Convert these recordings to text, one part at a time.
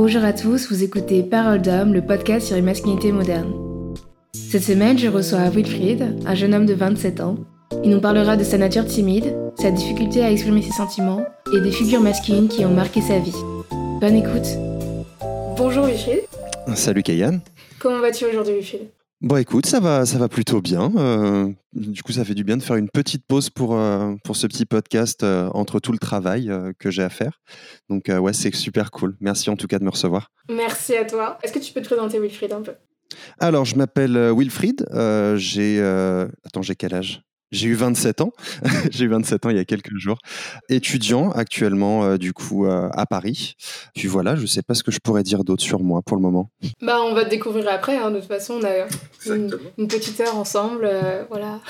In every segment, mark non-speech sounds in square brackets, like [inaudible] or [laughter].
Bonjour à tous, vous écoutez Parole d'homme, le podcast sur les masculinités modernes. Cette semaine, je reçois Wilfried, un jeune homme de 27 ans. Il nous parlera de sa nature timide, sa difficulté à exprimer ses sentiments et des figures masculines qui ont marqué sa vie. Bonne écoute. Bonjour Wilfried. Salut Kayan. Comment vas-tu aujourd'hui Wilfried? Bon, écoute, ça va, ça va plutôt bien. Euh, du coup, ça fait du bien de faire une petite pause pour, euh, pour ce petit podcast euh, entre tout le travail que j'ai à faire. Donc, ouais, c'est super cool. Merci en tout cas de me recevoir. Merci à toi. Est-ce que tu peux te présenter Wilfried un peu? Alors, je m'appelle Wilfried. j'ai. Attends, j'ai quel âge? J'ai eu 27 ans. [laughs] j'ai eu 27 ans il y a quelques jours. Étudiant actuellement, euh, du coup, euh, à Paris. Puis voilà, je sais pas ce que je pourrais dire d'autre sur moi pour le moment. Bah, on va te découvrir après. Hein. De toute façon, on a une, petite heure ensemble. Euh, voilà.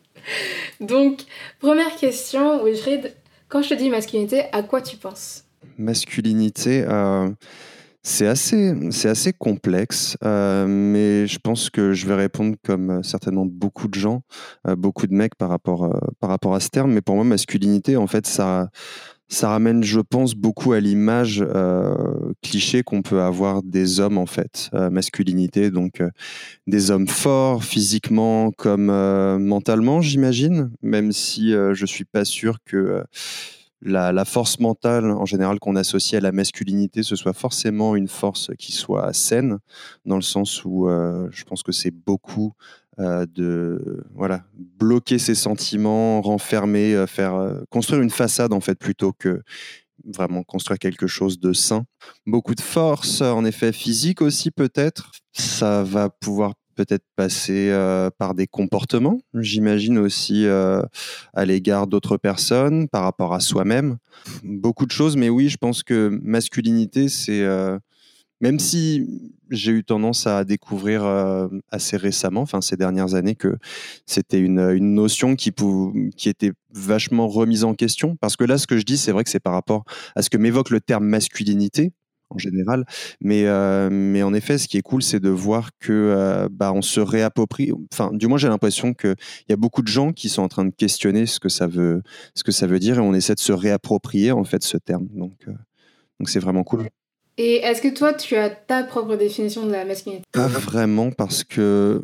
[laughs] Donc, première question, Wilfried. Quand je te dis masculinité, à quoi tu penses? Masculinité, c'est assez, c'est assez complexe, euh, mais je pense que je vais répondre comme euh, certainement beaucoup de gens, euh, beaucoup de mecs par rapport, par rapport à ce terme. Mais pour moi, masculinité, en fait, ça, ça ramène, je pense, beaucoup à l'image cliché qu'on peut avoir des hommes, en fait. masculinité, donc des hommes forts, physiquement comme mentalement, j'imagine, même si je suis pas sûr que la, force mentale en général qu'on associe à la masculinité, ce soit forcément une force qui soit saine, dans le sens où euh, je pense que c'est beaucoup euh, de voilà bloquer ses sentiments, renfermer, euh, faire construire une façade en fait plutôt que vraiment construire quelque chose de sain. Beaucoup de force, en effet physique aussi peut-être. Ça va pouvoir peut-être passer euh, par des comportements, j'imagine aussi euh, à l'égard d'autres personnes, par rapport à soi-même. Beaucoup de choses, mais oui, je pense que masculinité, c'est... Euh, même si j'ai eu tendance à découvrir assez récemment, enfin ces dernières années, que c'était une, notion qui, qui était vachement remise en question. Parce que là, ce que je dis, c'est vrai que c'est par rapport à ce que m'évoque le terme masculinité, en général. Mais, euh, mais en effet, ce qui est cool, c'est de voir que euh, bah, on se réapproprie. Enfin, du moins, j'ai l'impression qu'il y a beaucoup de gens qui sont en train de questionner ce que ça veut, ce que ça veut dire, et on essaie de se réapproprier en fait ce terme. Donc, euh, donc c'est vraiment cool. Et est-ce que toi, tu as ta propre définition de la masculinité? Pas vraiment, parce que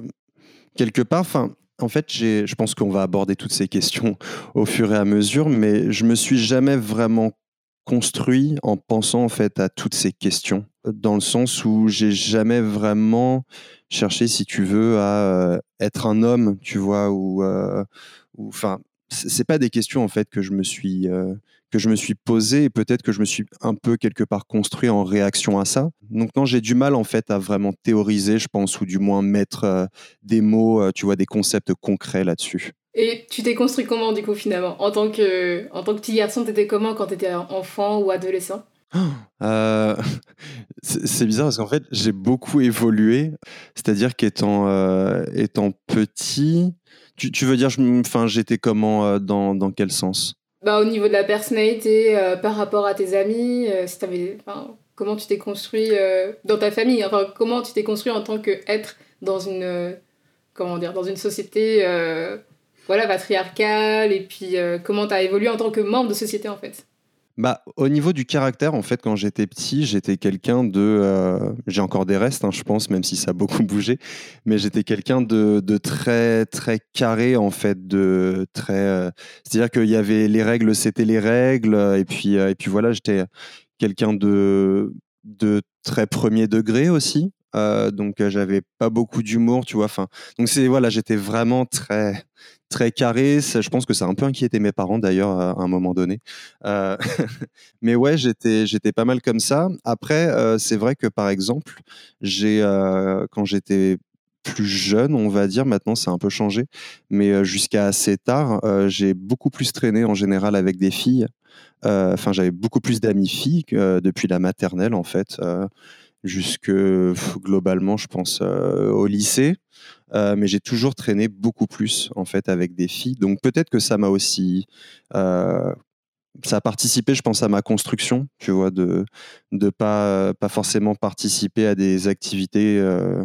quelque part, enfin. En fait, je pense qu'on va aborder toutes ces questions [laughs] au fur et à mesure, mais je me suis jamais vraiment construit en pensant en fait à toutes ces questions, dans le sens où j'ai jamais vraiment cherché, si tu veux, à euh, être un homme, tu vois, ou, euh, enfin, c'est pas des questions en fait que je me suis euh, que je me suis posé et peut-être que je me suis un peu quelque part construit en réaction à ça. Donc non, j'ai du mal en fait à vraiment théoriser, je pense, ou du moins mettre des mots, tu vois, des concepts concrets là-dessus. Et tu t'es construit comment du coup finalement? En tant que, en tant que petit garçon, t'étais comment quand t'étais enfant ou adolescent? [gasps] Euh, [laughs] c'est bizarre parce qu'en fait j'ai beaucoup évolué, c'est-à-dire qu'étant euh, étant petit, tu, tu veux dire, enfin j'étais comment euh, dans, dans quel sens? Bah, au niveau de la personnalité, par rapport à tes amis, si comment tu t'es construit dans ta famille, enfin comment tu t'es construit en tant qu'être dans une comment dire dans une société voilà, patriarcale et puis euh, comment tu as évolué en tant que membre de société en fait? Bah, au niveau du caractère, en fait, quand j'étais petit, j'étais quelqu'un de. Euh, j'ai encore des restes, hein, je pense, même si ça a beaucoup [laughs] bougé, mais j'étais quelqu'un de, de, très, très carré, en fait, de très. Euh, c'est-à-dire qu'il y avait les règles, c'était les règles, et puis, et puis voilà, j'étais quelqu'un de, de très premier degré aussi. Donc, j'avais pas beaucoup d'humour, tu vois. Enfin, donc, c'est. Voilà, j'étais vraiment très très carré. je pense que ça a un peu inquiété mes parents d'ailleurs à un moment donné. Euh, [laughs] mais ouais, j'étais j'étais pas mal comme ça. Après, euh, c'est vrai que par exemple, j'ai euh, quand j'étais plus jeune, on va dire, maintenant c'est un peu changé, mais jusqu'à assez tard, j'ai beaucoup plus traîné en général avec des filles. Enfin, j'avais beaucoup plus d'amis filles depuis la maternelle en fait jusque globalement, je pense, au lycée. Euh, mais j'ai toujours traîné beaucoup plus en fait avec des filles. Donc peut-être que ça m'a aussi euh, ça a participé, je pense, à ma construction, tu vois, de ne pas, pas forcément participer à des activités euh,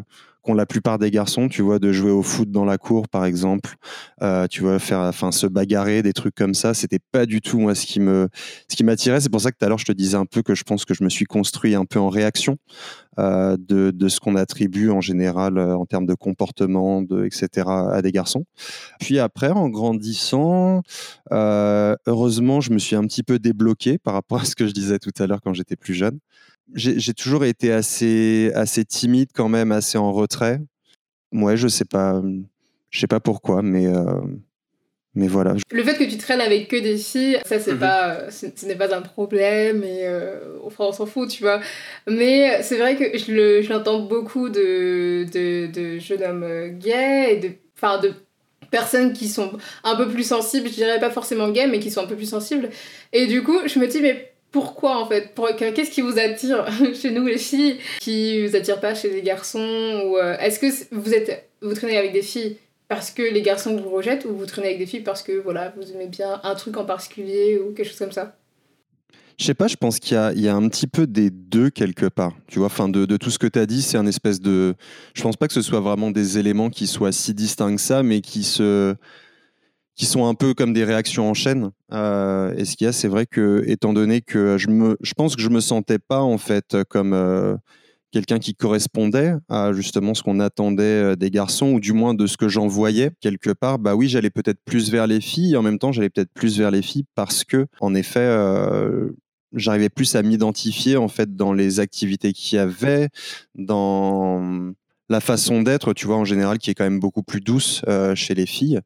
la plupart des garçons, tu vois, de jouer au foot dans la cour, par exemple, euh, tu vois, faire, enfin, se bagarrer, des trucs comme ça. C'était pas du tout moi ce qui me, ce qui m'attirait. C'est pour ça que tout à l'heure je te disais un peu que je pense que je me suis construit un peu en réaction euh, de, ce qu'on attribue en général euh, en termes de comportement, de etc. à des garçons. Puis après, en grandissant, heureusement, je me suis un petit peu débloqué par rapport à ce que je disais tout à l'heure quand j'étais plus jeune j'ai toujours été assez, assez timide quand même, assez en retrait. Ouais, je sais pas, je sais pas pourquoi, mais euh, mais voilà. Le fait que tu traînes avec que des filles, ça c'est mhm. pas, ce, n'est pas un problème et euh, enfin, on s'en fout, tu vois. Mais c'est vrai que je l'entends beaucoup de, de, de, jeunes hommes gays et de, enfin de personnes qui sont un peu plus sensibles, je dirais pas forcément gays, mais qui sont un peu plus sensibles. Et du coup, je me dis mais pourquoi en fait? Qu'est-ce qui vous attire [laughs] chez nous les filles? Qui vous attire pas chez les garçons ou euh, est-ce que vous êtes vous traînez avec des filles parce que les garçons vous rejettent ou vous traînez avec des filles parce que voilà vous aimez bien un truc en particulier ou quelque chose comme ça? Je sais pas, je pense qu'il y, a, un petit peu des deux quelque part. Tu vois, enfin, de, de tout ce que tu as dit, c'est un espèce de. Je pense pas que ce soit vraiment des éléments qui soient si distincts que ça, mais qui se qui sont un peu comme des réactions en chaîne. Euh, et ce qu'il y a, c'est vrai que, étant donné que je me, je pense que je me sentais pas en fait comme euh, quelqu'un qui correspondait à justement ce qu'on attendait euh, des garçons, ou du moins de ce que j'en voyais quelque part. Bah oui, j'allais peut-être plus vers les filles. Et en même temps, j'allais peut-être plus vers les filles parce que, en effet, euh, j'arrivais plus à m'identifier en fait dans les activités qu'il y avait, dans la façon d'être, tu vois, en général, qui est quand même beaucoup plus douce euh, chez les filles.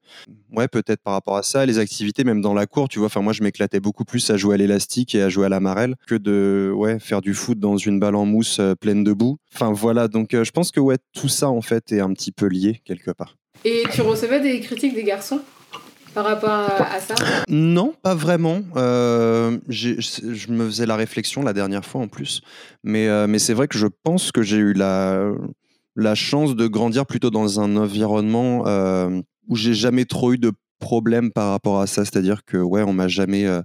Ouais, peut-être par rapport à ça, les activités, même dans la cour, tu vois, enfin, moi, je m'éclatais beaucoup plus à jouer à l'élastique et à jouer à la marelle que de, ouais, faire du foot dans une balle en mousse euh, pleine de boue. Enfin, voilà, donc euh, je pense que, ouais, tout ça, en fait, est un petit peu lié quelque part. Et tu recevais des critiques des garçons par rapport à, ça? Non, pas vraiment. je me faisais la réflexion la dernière fois en plus. Mais, mais c'est vrai que je pense que j'ai eu la, la chance de grandir plutôt dans un environnement euh, où j'ai jamais trop eu de problèmes par rapport à ça. C'est-à-dire que, ouais, on m'a jamais euh,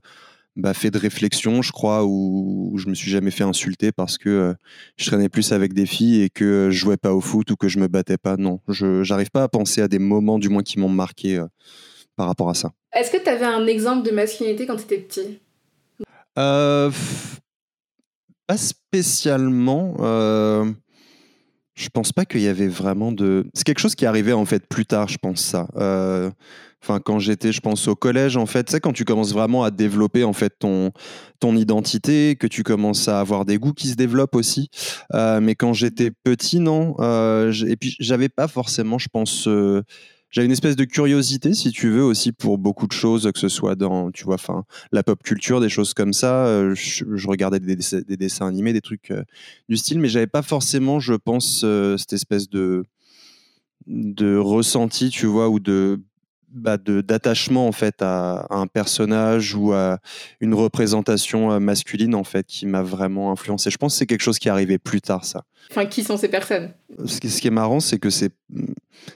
bah, fait de réflexion, je crois, ou, je me suis jamais fait insulter parce que euh, je traînais plus avec des filles et que je jouais pas au foot ou que je me battais pas. Non, je n'arrive pas à penser à des moments, du moins, qui m'ont marqué par rapport à ça. Est-ce que tu avais un exemple de masculinité quand tu étais petit Pas spécialement je pense pas qu'il y avait vraiment de. C'est quelque chose qui arrivait en fait plus tard, je pense ça. Euh, enfin, quand j'étais, je pense au collège, en fait, c'est quand tu commences vraiment à développer en fait ton ton identité, que tu commences à avoir des goûts qui se développent aussi. Euh, mais quand j'étais petit, non. Euh, et puis j'avais pas forcément, je pense j'avais une espèce de curiosité, si tu veux, aussi pour beaucoup de choses, que ce soit dans, tu vois, enfin, la pop culture, des choses comme ça. Euh, je, regardais des, dessins animés, des trucs euh, du style, mais j'avais pas forcément, je pense, euh, cette espèce de de ressenti, tu vois, ou de bah, d'attachement en fait à, un personnage ou à une représentation masculine en fait qui m'a vraiment influencé. Je pense que c'est quelque chose qui est arrivé plus tard ça. Enfin, qui sont ces personnes? Ce qui, ce qui est marrant, c'est que c'est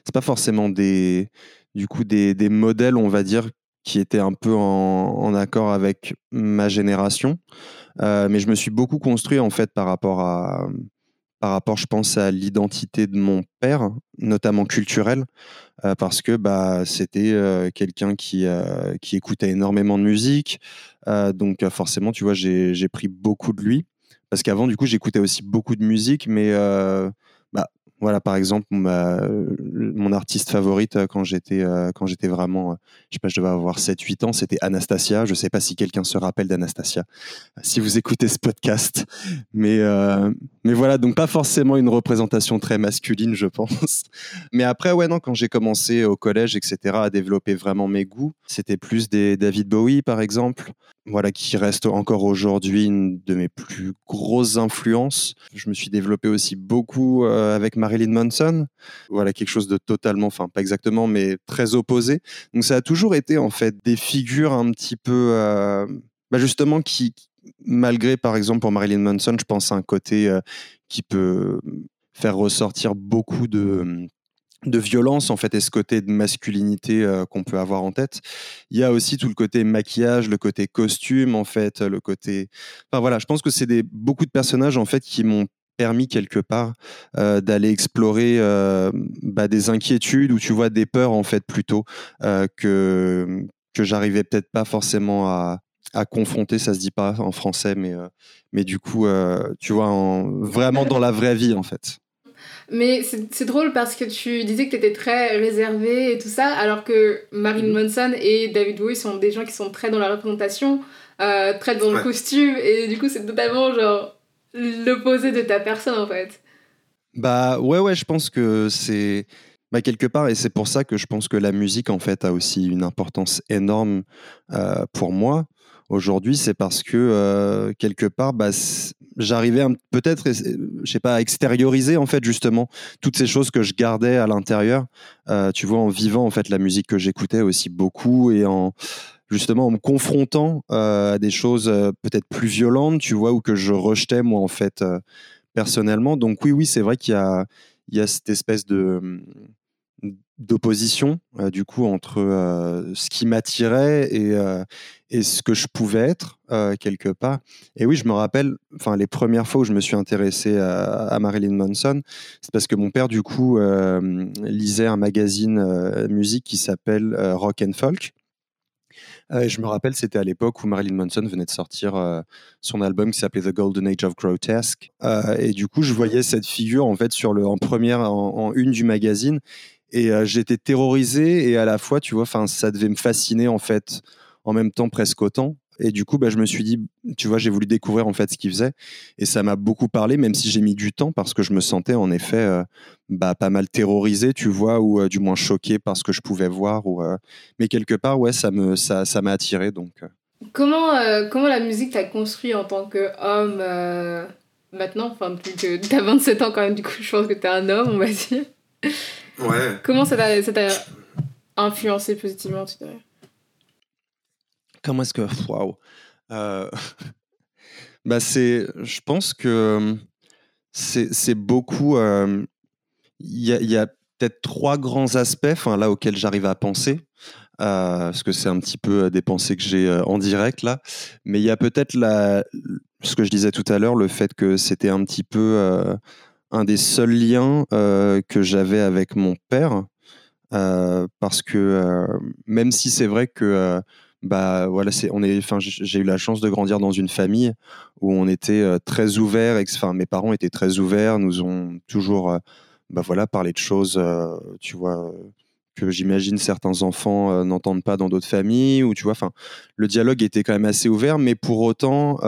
c'est pas forcément des du coup des, des, modèles, on va dire, qui étaient un peu en, accord avec ma génération, euh, mais je me suis beaucoup construit en fait par rapport à par rapport, je pense, à l'identité de mon père, notamment culturelle, euh, parce que bah, c'était euh, quelqu'un qui, qui écoutait énormément de musique. donc forcément, tu vois, j'ai pris beaucoup de lui. Parce qu'avant, du coup, j'écoutais aussi beaucoup de musique, mais voilà, par exemple, mon artiste favorite euh, quand j'étais euh, quand j'étais vraiment, euh, je sais pas, je devais avoir 7-8 ans, c'était Anastasia. Je sais pas si quelqu'un se rappelle d'Anastasia, si vous écoutez ce podcast, mais mais voilà, donc pas forcément une représentation très masculine, je pense. Mais après, ouais, non, quand j'ai commencé au collège, etc., à développer vraiment mes goûts, c'était plus des David Bowie, par exemple voilà, qui reste encore aujourd'hui une de mes plus grosses influences. Je me suis développé aussi beaucoup euh, avec Marilyn Manson. Voilà, quelque chose de totalement, enfin pas exactement, mais très opposé. Donc ça a toujours été en fait des figures un petit peu, euh, bah, justement, qui, malgré par exemple pour Marilyn Manson, je pense à un côté euh, qui peut faire ressortir beaucoup de de violence en fait et ce côté de masculinité euh, qu'on peut avoir en tête. Il y a aussi tout le côté maquillage, le côté costume en fait, le côté. Enfin voilà, je pense que c'est des beaucoup de personnages en fait qui m'ont permis quelque part d'aller explorer bah, des inquiétudes ou tu vois des peurs en fait plutôt que que j'arrivais peut-être pas forcément à, à confronter, ça se dit pas en français, mais, mais du coup, tu vois, en, vraiment dans la vraie vie, en fait. Mais c'est drôle parce que tu disais que tu étais très réservé et tout ça, alors que Marilyn mhm. Manson et David Bowie sont des gens qui sont très dans la représentation, euh, très dans le costume, et du coup, c'est totalement genre l'opposé de ta personne en fait. Bah ouais, ouais, je pense que c'est. Bah, quelque part, et c'est pour ça que je pense que la musique en fait a aussi une importance énorme euh, pour moi aujourd'hui, c'est parce que euh, quelque part, bah, j'arrivais peut-être, je sais pas, à extérioriser en fait justement toutes ces choses que je gardais à l'intérieur. Euh, tu vois, en vivant en fait la musique que j'écoutais aussi beaucoup et en justement en me confrontant euh, à des choses peut-être plus violentes, tu vois, ou que je rejetais moi en fait personnellement. Donc oui, oui, c'est vrai qu'il y a, il y a cette espèce de d'opposition euh, du coup entre euh, ce qui m'attirait et, euh, et ce que je pouvais être quelque part. Et oui, je me rappelle, enfin les premières fois où je me suis intéressé à, Marilyn Manson, c'est parce que mon père du coup lisait un magazine musique qui s'appelle Rock and Folk. Et je me rappelle, c'était à l'époque où Marilyn Manson venait de sortir son album qui s'appelait The Golden Age of Grotesque. et du coup, je voyais cette figure en fait sur le, en première, en une du magazine. Et euh, j'étais terrorisé et à la fois, tu vois, ça devait me fasciner en fait, en même temps presque autant. Et du coup, bah, je me suis dit, tu vois, j'ai voulu découvrir en fait ce qu'il faisait. Et ça m'a beaucoup parlé, même si j'ai mis du temps, parce que je me sentais en effet euh, bah, pas mal terrorisé, tu vois, ou euh, du moins choqué par ce que je pouvais voir. Ou, Mais quelque part, ouais, ça m'a ça, ça attiré. Donc, comment, comment la musique t'a construit en tant qu'homme maintenant? Enfin, depuis que [laughs] t'as 27 ans quand même, du coup, je pense que t'es un homme, on va dire. Ouais. Comment ça t'a influencé positivement, tu dirais? Comment est-ce que. Waouh euh... [laughs] bah c'est, Je pense que c'est beaucoup. Euh, il y a, y a peut-être trois grands aspects là auxquels j'arrive à penser. Euh, parce que c'est un petit peu euh, des pensées que j'ai en direct là, mais il y a peut-être la, ce que je disais tout à l'heure, le fait que c'était un petit peu un des seuls liens euh, que j'avais avec mon père, euh, parce que euh, même si c'est vrai que bah voilà, c'est on est, j'ai eu la chance de grandir dans une famille où on était très ouvert, enfin mes parents étaient très ouverts, nous ont toujours bah voilà parlé de choses, tu vois que j'imagine certains enfants n'entendent pas dans d'autres familles ou tu vois enfin le dialogue était quand même assez ouvert mais pour autant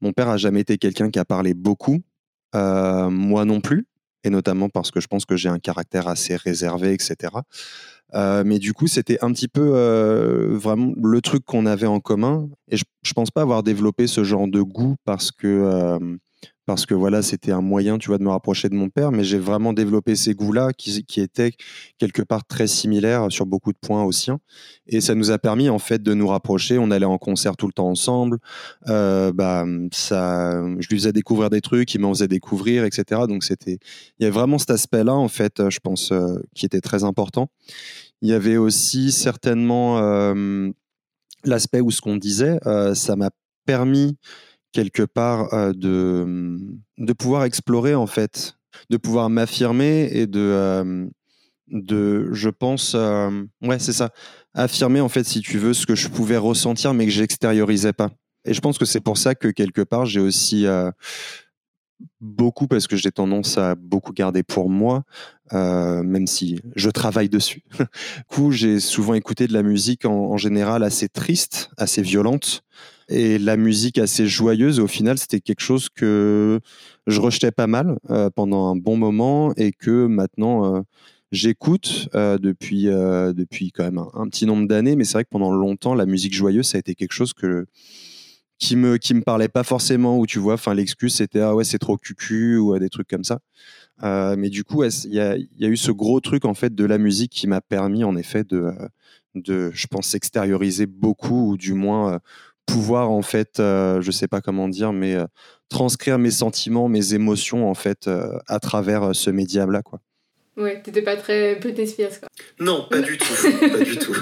mon père a jamais été quelqu'un qui a parlé beaucoup euh, moi non plus, et notamment parce que je pense que j'ai un caractère assez réservé, etc. Euh, mais du coup, c'était un petit peu euh, vraiment le truc qu'on avait en commun. Et je, je pense pas avoir développé ce genre de goût parce que parce que voilà, c'était un moyen, tu vois, de me rapprocher de mon père, mais j'ai vraiment développé ces goûts-là qui, étaient quelque part très similaires sur beaucoup de points aux siens. Et ça nous a permis, en fait, de nous rapprocher. On allait en concert tout le temps ensemble. Euh, bah, je lui faisais découvrir des trucs, il m'en faisait découvrir, etc. Donc, c'était, il y avait vraiment cet aspect-là, en fait, je pense, euh, qui était très important. Il y avait aussi certainement euh, l'aspect où ce qu'on disait, ça m'a permis quelque part euh, de, de pouvoir explorer en fait, de pouvoir m'affirmer et de, euh, de je pense, euh, ouais c'est ça, affirmer en fait si tu veux ce que je pouvais ressentir mais que j'extériorisais pas. Et je pense que c'est pour ça que quelque part j'ai aussi beaucoup parce que j'ai tendance à beaucoup garder pour moi, même si je travaille dessus. [laughs] du coup, j'ai souvent écouté de la musique en général assez triste, assez violente, et la musique assez joyeuse. Au final, c'était quelque chose que je rejetais pas mal euh, pendant un bon moment et que maintenant euh, j'écoute euh, depuis, depuis quand même un, petit nombre d'années. Mais c'est vrai que pendant longtemps, la musique joyeuse, ça a été quelque chose que qui me qui me parlait pas forcément où tu vois enfin l'excuse c'était ah ouais c'est trop cucu ou des trucs comme ça mais du coup il y, a, y, a, eu ce gros truc en fait de la musique qui m'a permis en effet de de je pense extérioriser beaucoup ou du moins pouvoir en fait, euh, je sais pas comment dire, mais euh, transcrire mes sentiments, mes émotions en fait euh, à travers ce média-là, quoi. Ouais, t'étais pas très Britney Spears, quoi. Non, pas du tout, [laughs] pas du tout.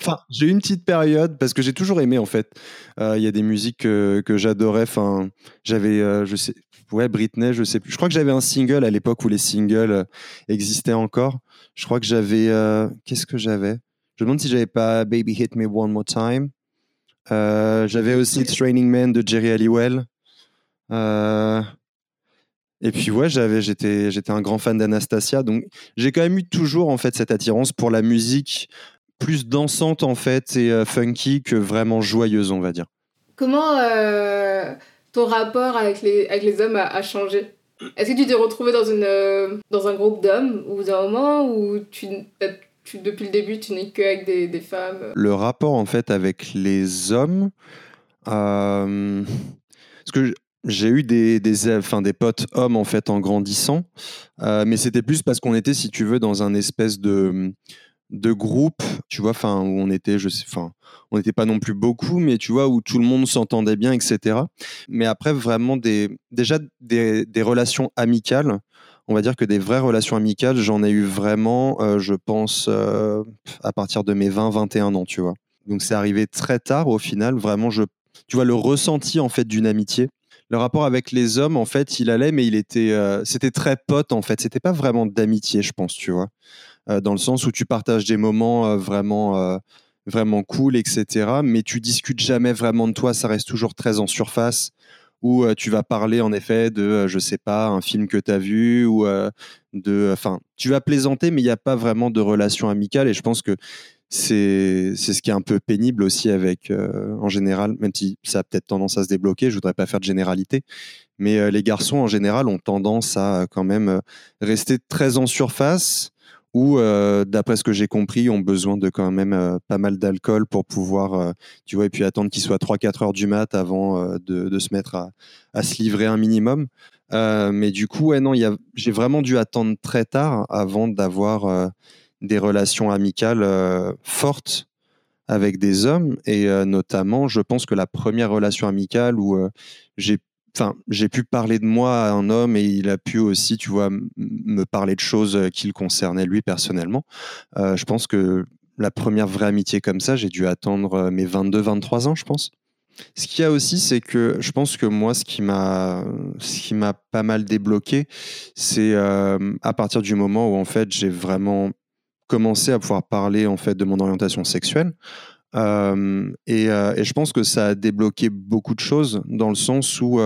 Enfin, j'ai eu une petite période parce que j'ai toujours aimé en fait. Euh, il y a des musiques que, que j'adorais. Enfin, j'avais, euh, je sais, ouais, Britney, je sais plus. Je crois que j'avais un single à l'époque où les singles euh, existaient encore. Je crois que j'avais, qu'est-ce que j'avais? Je me demande si j'avais pas Baby Hit Me One More Time. J'avais aussi Training Man de Jerry Halliwell. Et puis ouais, j'avais, j'étais, j'étais un grand fan d'Anastasia, donc j'ai quand même eu toujours en fait cette attirance pour la musique plus dansante en fait et euh, funky que vraiment joyeuse, on va dire. Comment euh, ton rapport avec les, avec les hommes a, changé? Est-ce que tu t'es retrouvé dans, une, euh, dans un groupe d'hommes ou un moment où tu, depuis le début tu n'es qu'avec des, des femmes Le rapport en fait avec les hommes, parce que j'ai eu des, des, enfin, des potes hommes en fait en grandissant, mais c'était plus parce qu'on était, si tu veux, dans un espèce de de groupe, tu vois, enfin où on était, je sais, enfin on n'était pas non plus beaucoup, mais tu vois où tout le monde s'entendait bien, etc. Mais après vraiment des déjà des, des, relations amicales, on va dire que des vraies relations amicales, j'en ai eu vraiment, euh, je pense, euh, à partir de mes 20-21 ans, tu vois. Donc c'est arrivé très tard au final, vraiment je, tu vois le ressenti en fait d'une amitié le rapport avec les hommes, en fait, il allait, mais il était, euh, c'était très pote, en fait. C'était pas vraiment d'amitié, je pense, tu vois. Dans le sens où tu partages des moments vraiment, vraiment cool, etc. Mais tu discutes jamais vraiment de toi, ça reste toujours très en surface où tu vas parler en effet de, je sais pas, un film que tu as vu ou de, enfin, tu vas plaisanter, mais il n'y a pas vraiment de relation amicale. Et je pense que c'est ce qui est un peu pénible aussi avec, en général, même si ça a peut-être tendance à se débloquer. Je voudrais pas faire de généralité, mais les garçons en général ont tendance à quand même rester très en surface ou euh, d'après ce que j'ai compris, ont besoin de quand même euh, pas mal d'alcool pour pouvoir, euh, tu vois, et puis attendre qu'il soit 3-4 heures du mat avant de, se mettre à, à, se livrer un minimum. mais du coup, ouais, non, j'ai vraiment dû attendre très tard avant d'avoir des relations amicales fortes avec des hommes, et notamment, je pense que la première relation amicale où j'ai enfin, j'ai pu parler de moi à un homme et il a pu aussi, tu vois, me parler de choses euh, qui le concernaient lui personnellement. Euh, je pense que la première vraie amitié comme ça, j'ai dû attendre euh, mes 22-23 ans, je pense. Ce qu'il y a aussi, c'est que je pense que moi, ce qui m'a, pas mal débloqué, c'est à partir du moment où en fait j'ai vraiment commencé à pouvoir parler en fait de mon orientation sexuelle. Et, je pense que ça a débloqué beaucoup de choses dans le sens où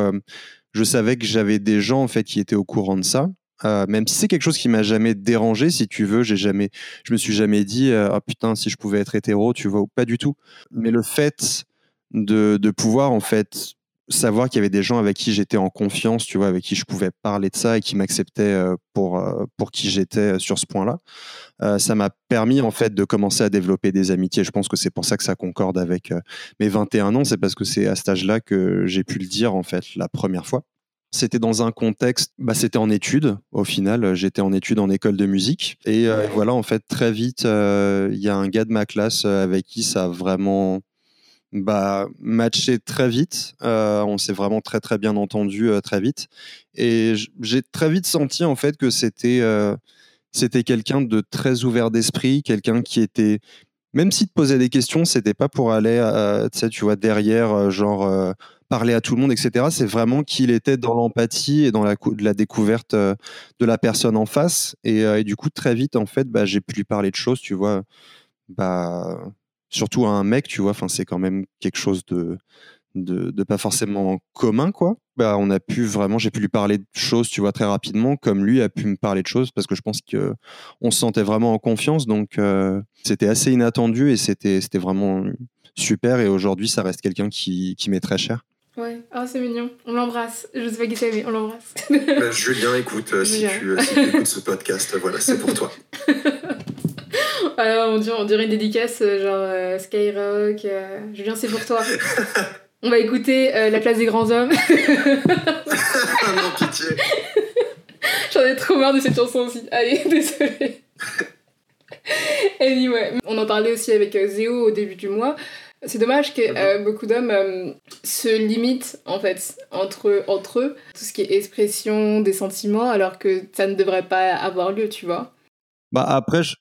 je savais que j'avais des gens en fait qui étaient au courant de ça. même si c'est quelque chose qui m'a jamais dérangé, si tu veux, j'ai jamais, je me suis jamais dit ah putain si je pouvais être hétéro, tu vois, pas du tout. Mais le fait de pouvoir en fait savoir qu'il y avait des gens avec qui j'étais en confiance, tu vois, avec qui je pouvais parler de ça et qui m'acceptaient pour, pour qui j'étais sur ce point-là. Euh, ça m'a permis en fait de commencer à développer des amitiés. Je pense que c'est pour ça que ça concorde avec euh, mes 21 ans, c'est parce que c'est à cet âge-là que j'ai pu le dire en fait la première fois. C'était dans un contexte, bah, c'était en études au final. J'étais en études en école de musique et euh, voilà en fait très vite il y a un gars de ma classe avec qui ça a vraiment bah, matché très vite. on s'est vraiment très très bien entendu très vite et j'ai très vite senti en fait que c'était c'était quelqu'un de très ouvert d'esprit, quelqu'un qui était même s'il te posait des questions, c'était pas pour aller, euh, tu vois, derrière, euh, genre euh, parler à tout le monde, etc. C'est vraiment qu'il était dans l'empathie et dans la, la découverte de la personne en face. Et, du coup, très vite, en fait, bah, j'ai pu lui parler de choses, tu vois, bah, surtout à un mec, tu vois. Enfin, c'est quand même quelque chose de, de, pas forcément commun, quoi. Bah, on a pu vraiment, j'ai pu lui parler de choses, tu vois, très rapidement, comme lui a pu me parler de choses, parce que je pense que on se sentait vraiment en confiance, donc euh, c'était assez inattendu et c'était, c'était vraiment super. Et aujourd'hui, ça reste quelqu'un qui, qui m'est très cher. Ouais, ah, c'est mignon. On l'embrasse. Je sais pas qui c'est, mais on l'embrasse. Bah, Julien, écoute, euh, si, tu, euh, si, tu, écoutes ce podcast, voilà, c'est pour toi. [laughs] Alors, [laughs] on dirait, on dirait une dédicace, genre Skyrock. Julien, c'est pour toi. [laughs] On va écouter euh, La place des grands hommes. [laughs] non, pitié. J'en ai trop marre de cette chanson aussi. Allez, désolé. anyway, on en parlait aussi avec euh, Zéo au début du mois. C'est dommage que euh, mhm. beaucoup d'hommes se limitent en fait entre, entre eux, tout ce qui est expression des sentiments, alors que ça ne devrait pas avoir lieu, tu vois. Bah après, je,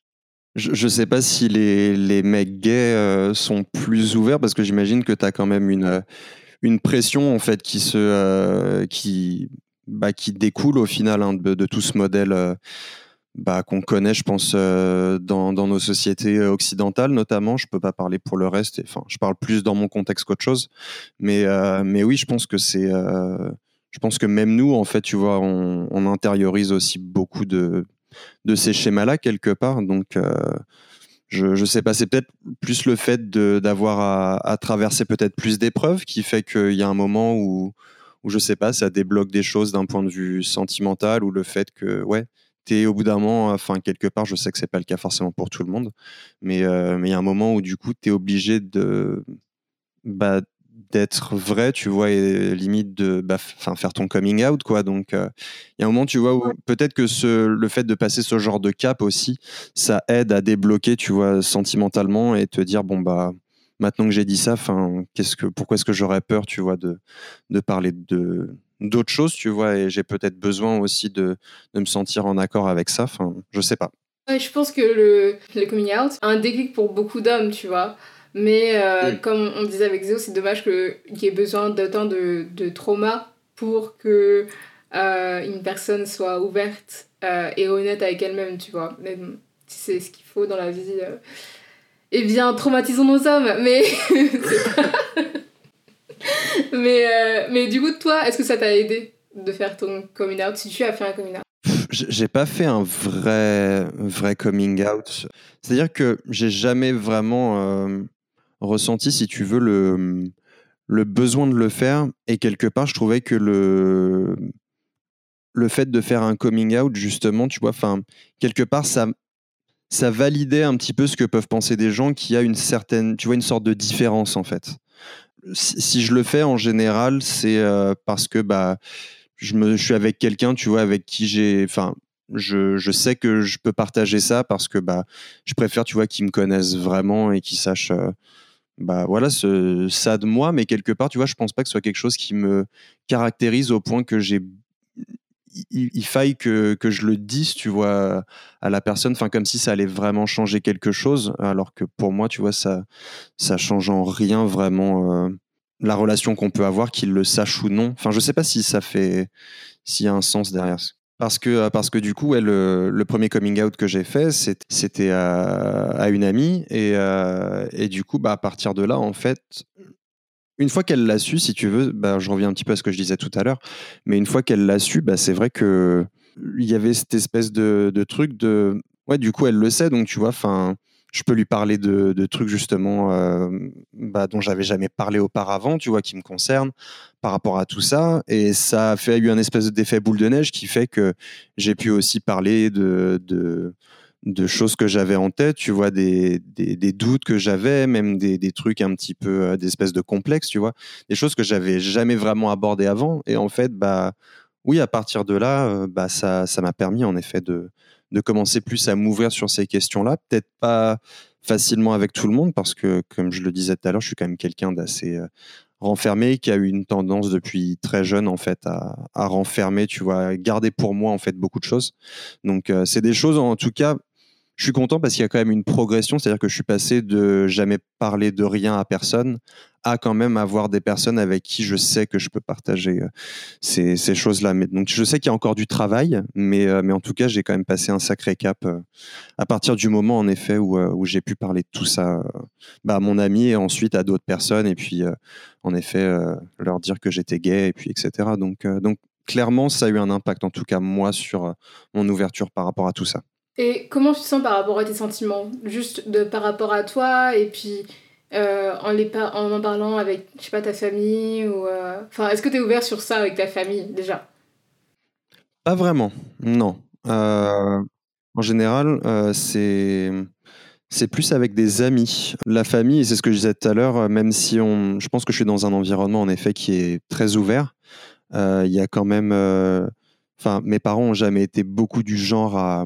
Je, ne sais pas si les, les mecs gays sont plus ouverts parce que j'imagine que tu as quand même une, une pression en fait qui se qui bah, qui découle au final hein, de, tout ce modèle bah, qu'on connaît, je pense, euh, dans, dans, nos sociétés occidentales notamment. Je peux pas parler pour le reste. Enfin, je parle plus dans mon contexte qu'autre chose. Mais, euh, mais oui, je pense que c'est. Euh, je pense que même nous, en fait, tu vois, on, on intériorise aussi beaucoup de, de ces schémas-là quelque part. Donc, je, je sais pas. C'est peut-être plus le fait d'avoir à, traverser peut-être plus d'épreuves qui fait qu'il y a un moment où, où je sais pas, ça débloque des choses d'un point de vue sentimental ou le fait que, ouais es au bout d'un moment, enfin quelque part, je sais que c'est pas le cas forcément pour tout le monde, mais euh, mais il y a un moment où du coup tu es obligé de bah, d'être vrai, tu vois, et limite de bah, faire ton coming out, quoi. Donc, euh, il y a un moment, tu vois, où peut-être que ce, le fait de passer ce genre de cap aussi, ça aide à débloquer, tu vois, sentimentalement et te dire, bon, bah, maintenant que j'ai dit ça, qu'est-ce que, pourquoi est-ce que j'aurais peur, tu vois, de, de parler de, d'autres choses, tu vois, et j'ai peut-être besoin aussi de, de, me sentir en accord avec ça. Enfin, je sais pas. Ouais, je pense que le, le coming out a un déclic pour beaucoup d'hommes, tu vois. Mais euh, comme on disait avec Zéo, c'est dommage qu'il y ait besoin d'autant de, de trauma pour que euh, une personne soit ouverte euh, et honnête avec elle-même, tu vois. Même si c'est ce qu'il faut dans la vie. Eh bien, traumatisons nos hommes, mais [laughs] [laughs] mais, mais du coup, toi, est-ce que ça t'a aidé de faire ton coming out? Si tu as fait un coming out j'ai pas fait un vrai, vrai coming out. C'est-à-dire que j'ai jamais vraiment euh, ressenti, si tu veux, le, le besoin de le faire. Et quelque part, je trouvais que le, le fait de faire un coming out, justement, tu vois, enfin, quelque part, ça, ça validait un petit peu ce que peuvent penser des gens qui a une certaine, tu vois, une sorte de différence, en fait si, je le fais en général, c'est euh, parce que bah, je, me, suis avec quelqu'un, tu vois, avec qui j'ai. Enfin, je, je, sais que je peux partager ça parce que bah, je préfère, tu vois, qu'ils me connaissent vraiment et qu'ils sachent. Euh, bah voilà ce, ça de moi mais quelque part tu vois je pense pas que ce soit quelque chose qui me caractérise au point que j'ai il, faille que, que, je le dise, tu vois, à la personne, enfin comme si ça allait vraiment changer quelque chose, alors que pour moi, tu vois, ça, ça change en rien vraiment euh, la relation qu'on peut avoir, qu'il le sache ou non. Enfin, je sais pas si ça fait, s'il y a un sens derrière. Parce que, euh, parce que du coup, le, le, premier coming out que j'ai fait, c'était à, une amie. Et, euh, et du coup, bah, à partir de là, en fait, une fois qu'elle l'a su, si tu veux, bah, je reviens un petit peu à ce que je disais tout à l'heure, mais une fois qu'elle l'a su, bah, c'est vrai que il y avait cette espèce de, de, truc de ouais, du coup, elle le sait, donc tu vois, enfin, je peux lui parler de, trucs justement euh, bah, dont j'avais jamais parlé auparavant, tu vois, qui me concernent par rapport à tout ça, et ça a fait eu un espèce d'effet boule de neige qui fait que j'ai pu aussi parler de, choses que j'avais en tête, tu vois, des, doutes que j'avais, même des, trucs un petit peu, euh, des espèces de complexes, tu vois, des choses que j'avais jamais vraiment abordées avant. Et en fait, bah, oui, à partir de là, euh, bah, ça m'a permis en effet de, de commencer plus à m'ouvrir sur ces questions-là. Peut-être pas facilement avec tout le monde, parce que, comme je le disais tout à l'heure, je suis quand même quelqu'un d'assez euh, renfermé, qui a eu une tendance depuis très jeune en fait à, à, renfermer, tu vois, garder pour moi en fait beaucoup de choses. Donc c'est des choses en tout cas je suis content parce qu'il y a quand même une progression, c'est-à-dire que je suis passé de jamais parler de rien à personne à quand même avoir des personnes avec qui je sais que je peux partager euh, ces, choses-là. Donc je sais qu'il y a encore du travail, mais, euh, mais en tout cas j'ai quand même passé un sacré cap euh, à partir du moment en effet où, où j'ai pu parler de tout ça bah, à mon ami et ensuite à d'autres personnes et puis en effet leur dire que j'étais gay et puis etc. Donc, donc clairement ça a eu un impact en tout cas moi sur mon ouverture par rapport à tout ça. Et comment tu te sens par rapport à tes sentiments? Juste de, par rapport à toi et puis euh, en, les en en parlant avec, je sais pas, ta famille ou... Euh, est-ce que tu es ouvert sur ça avec ta famille déjà? Pas vraiment, non. Euh, en général, c'est... C'est plus avec des amis. La famille, et c'est ce que je disais tout à l'heure, même si on, je pense que je suis dans un environnement en effet qui est très ouvert, il y a quand même, enfin, mes parents ont jamais été beaucoup du genre à,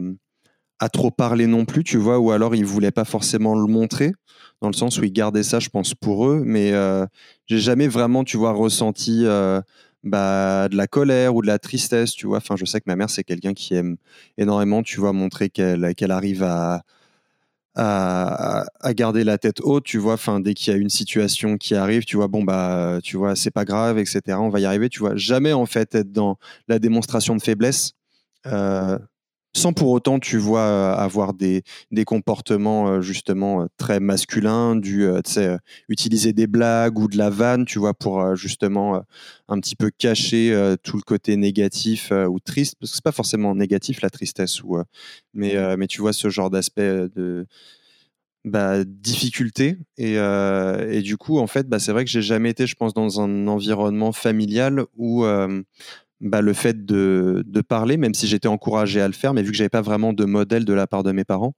à trop parler non plus, tu vois, ou alors ils voulaient pas forcément le montrer, dans le sens où ils gardaient ça, je pense, pour eux, mais euh, j'ai jamais vraiment, tu vois, ressenti euh, bah, de la colère ou de la tristesse, tu vois. Enfin, je sais que ma mère, c'est quelqu'un qui aime énormément, tu vois, montrer qu'elle arrive à, à, garder la tête haute, tu vois. Enfin, dès qu'il y a une situation qui arrive, tu vois, bon bah, tu vois, c'est pas grave, etc. On va y arriver, tu vois. Jamais en fait être dans la démonstration de faiblesse. Euh, sans pour autant, tu vois, euh, avoir des, des comportements euh, justement très masculins, du, utiliser des blagues ou de la vanne, tu vois, pour justement un petit peu cacher tout le côté négatif ou triste, parce que c'est pas forcément négatif la tristesse, ou, mais, mais tu vois ce genre d'aspect de bah, difficulté. Et, et, du coup, en fait, bah, c'est vrai que j'ai jamais été, je pense, dans un environnement familial où bah, le fait de, de, parler, même si j'étais encouragé à le faire, mais vu que j'avais pas vraiment de modèle de la part de mes parents,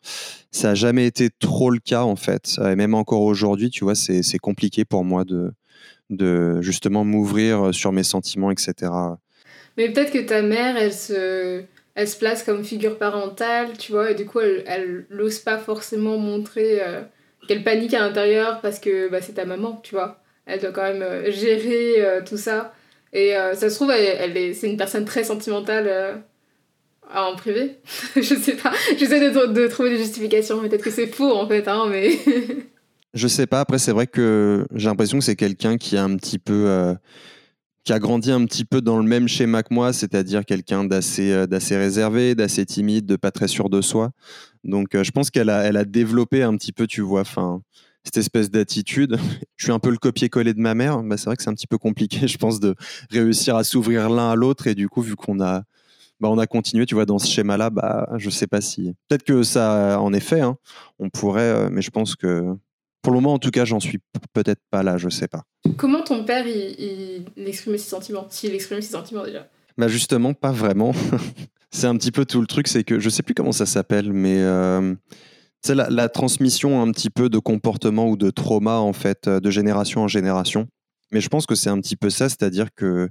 ça a jamais été trop le cas en fait. Et même encore aujourd'hui, tu vois, c'est compliqué pour moi de, de justement m'ouvrir sur mes sentiments, etc. Mais peut-être que ta mère, elle se, elle se place comme figure parentale, tu vois, et du coup, elle n'ose pas forcément montrer euh, qu'elle panique à l'intérieur parce que bah, c'est ta maman, tu vois. Elle doit quand même euh, gérer euh, tout ça. Et euh, ça se trouve, elle, est, c'est une personne très sentimentale euh, en privé. [laughs] je sais pas. J'essaie de, de, trouver des justifications. Peut-être que c'est faux en fait, hein, mais. [laughs] je sais pas. Après, c'est vrai que j'ai l'impression que c'est quelqu'un qui a un petit peu. Euh, qui a grandi un petit peu dans le même schéma que moi, c'est-à-dire quelqu'un d'assez, d'assez réservé, d'assez timide, de pas très sûr de soi. Donc, je pense qu'elle a, elle a développé un petit peu, tu vois, enfin cette espèce d'attitude. [laughs] Je suis un peu le copier-coller de ma mère. Bah, c'est vrai que c'est un petit peu compliqué, [laughs] je pense, de réussir à s'ouvrir l'un à l'autre. Et du coup, vu qu'on a, bah, on a continué, tu vois, dans ce schéma-là, bah, je sais pas si. Peut-être que ça, en effet, hein, on pourrait, euh, mais je pense que pour le moment, en tout cas, j'en suis peut-être pas là, je sais pas. Comment ton père, il, il exprimait ses sentiments? S'il exprimait ses sentiments déjà Bah, justement, pas vraiment. [laughs] c'est un petit peu tout le truc, c'est que je sais plus comment ça s'appelle, mais. Euh, c'est la, transmission un petit peu de comportement ou de trauma en fait euh, de génération en génération. Mais je pense que c'est un petit peu ça, c'est-à-dire que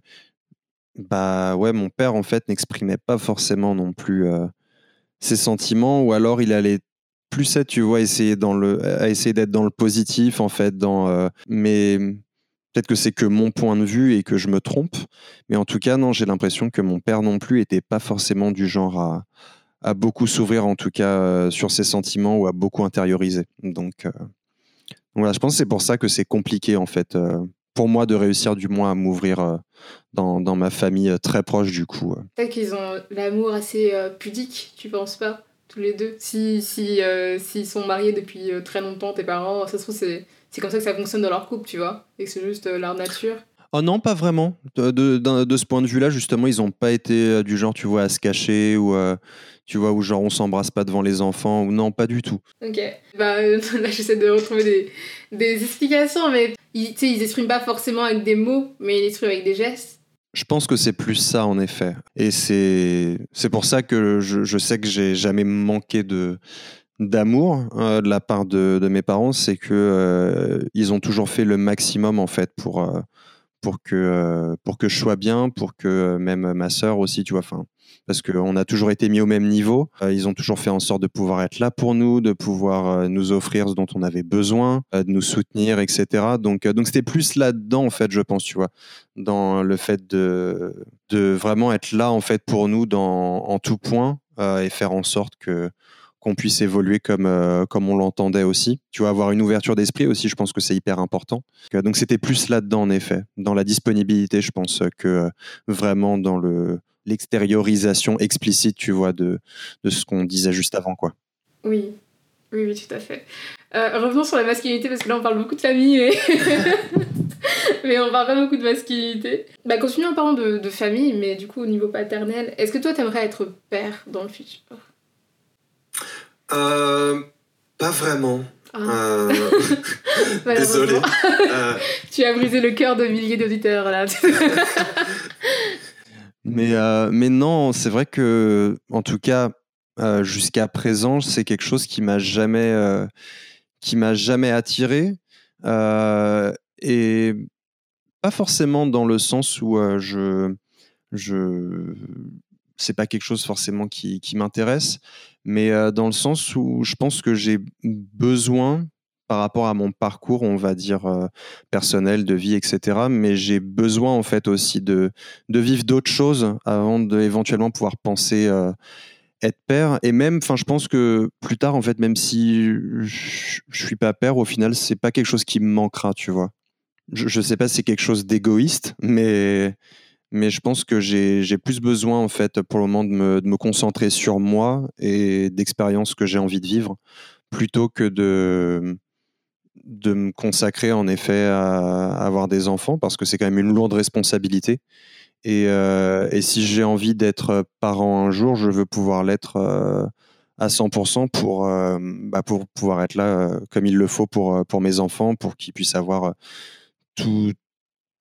bah ouais, mon père en fait n'exprimait pas forcément non plus euh, ses sentiments, ou alors il allait plus être, tu vois, essayer dans le, à essayer d'être dans le positif en fait, dans euh, mais peut-être que c'est que mon point de vue et que je me trompe, mais en tout cas non, j'ai l'impression que mon père non plus était pas forcément du genre à à beaucoup s'ouvrir en tout cas euh, sur ses sentiments ou à beaucoup intérioriser. Donc, euh, voilà, je pense que c'est pour ça que c'est compliqué en fait euh, pour moi de réussir du moins à m'ouvrir dans, dans, ma famille très proche du coup. Peut-être qu'ils ont l'amour assez pudique, tu penses pas tous les deux? Si si s'ils sont mariés depuis très longtemps, tes parents, ça se trouve c'est c'est comme ça que ça fonctionne dans leur couple, tu vois, et que c'est juste leur nature. Oh non, pas vraiment. De, de, de, ce point de vue-là, justement, ils n'ont pas été du genre, tu vois, à se cacher ou tu vois, où genre on s'embrasse pas devant les enfants, ou non, pas du tout. Ok. Bah, [laughs] là, j'essaie de retrouver des, des explications, mais ils, ils expriment pas forcément avec des mots, mais ils expriment avec des gestes. Je pense que c'est plus ça, en effet. Et c'est, c'est pour ça que je, je sais que j'ai jamais manqué de d'amour euh, de la part de, de mes parents, c'est que euh, ils ont toujours fait le maximum en fait pour euh, pour que pour que je sois bien, pour que même ma sœur aussi, tu vois. Parce qu'on a toujours été mis au même niveau. Euh, ils ont toujours fait en sorte de pouvoir être là pour nous, de pouvoir euh, nous offrir ce dont on avait besoin, euh, de nous soutenir, etc. Donc, donc c'était plus là-dedans, en fait, je pense, tu vois, dans le fait de, de vraiment être là, en fait, pour nous dans, en tout point et faire en sorte que qu'on puisse évoluer comme, comme on l'entendait aussi. Tu vois, avoir une ouverture d'esprit aussi, je pense que c'est hyper important. Donc c'était plus là-dedans, en effet, dans la disponibilité, je pense, que vraiment dans le, l'extériorisation explicite, tu vois, de, de ce qu'on disait juste avant, quoi. Oui, oui, oui, tout à fait. Euh, revenons sur la masculinité, parce que là, on parle beaucoup de famille, mais, [laughs] mais on parle pas beaucoup de masculinité. Bah, continuons en parlant de, de, famille, mais du coup, au niveau paternel, est-ce que toi, t'aimerais être père dans le futur? Euh, Pas vraiment. Ah. Euh... [laughs] Désolé. Euh. [laughs] tu as brisé le cœur de milliers d'auditeurs, là. [laughs] Mais, mais non, c'est vrai que, en tout cas, jusqu'à présent, c'est quelque chose qui m'a jamais, qui m'a jamais attiré. et pas forcément dans le sens où je, je, c'est pas quelque chose forcément qui, qui m'intéresse, mais dans le sens où je pense que j'ai besoin par rapport à mon parcours, on va dire euh, personnel, de vie, etc. Mais j'ai besoin en fait aussi de, de vivre d'autres choses avant d'éventuellement pouvoir penser euh, être père. Et même, enfin, je pense que plus tard, en fait, même si je, je suis pas père, au final, c'est pas quelque chose qui me manquera, tu vois. Je, je sais pas si c'est quelque chose d'égoïste, mais mais je pense que j'ai plus besoin en fait pour le moment de me, de me concentrer sur moi et d'expériences que j'ai envie de vivre plutôt que de de me consacrer en effet à, avoir des enfants parce que c'est quand même une lourde responsabilité. Et, euh, et si j'ai envie d'être parent un jour, je veux pouvoir l'être euh, à 100% pour, euh, bah pour pouvoir être là comme il le faut pour, pour mes enfants, pour qu'ils puissent avoir tout,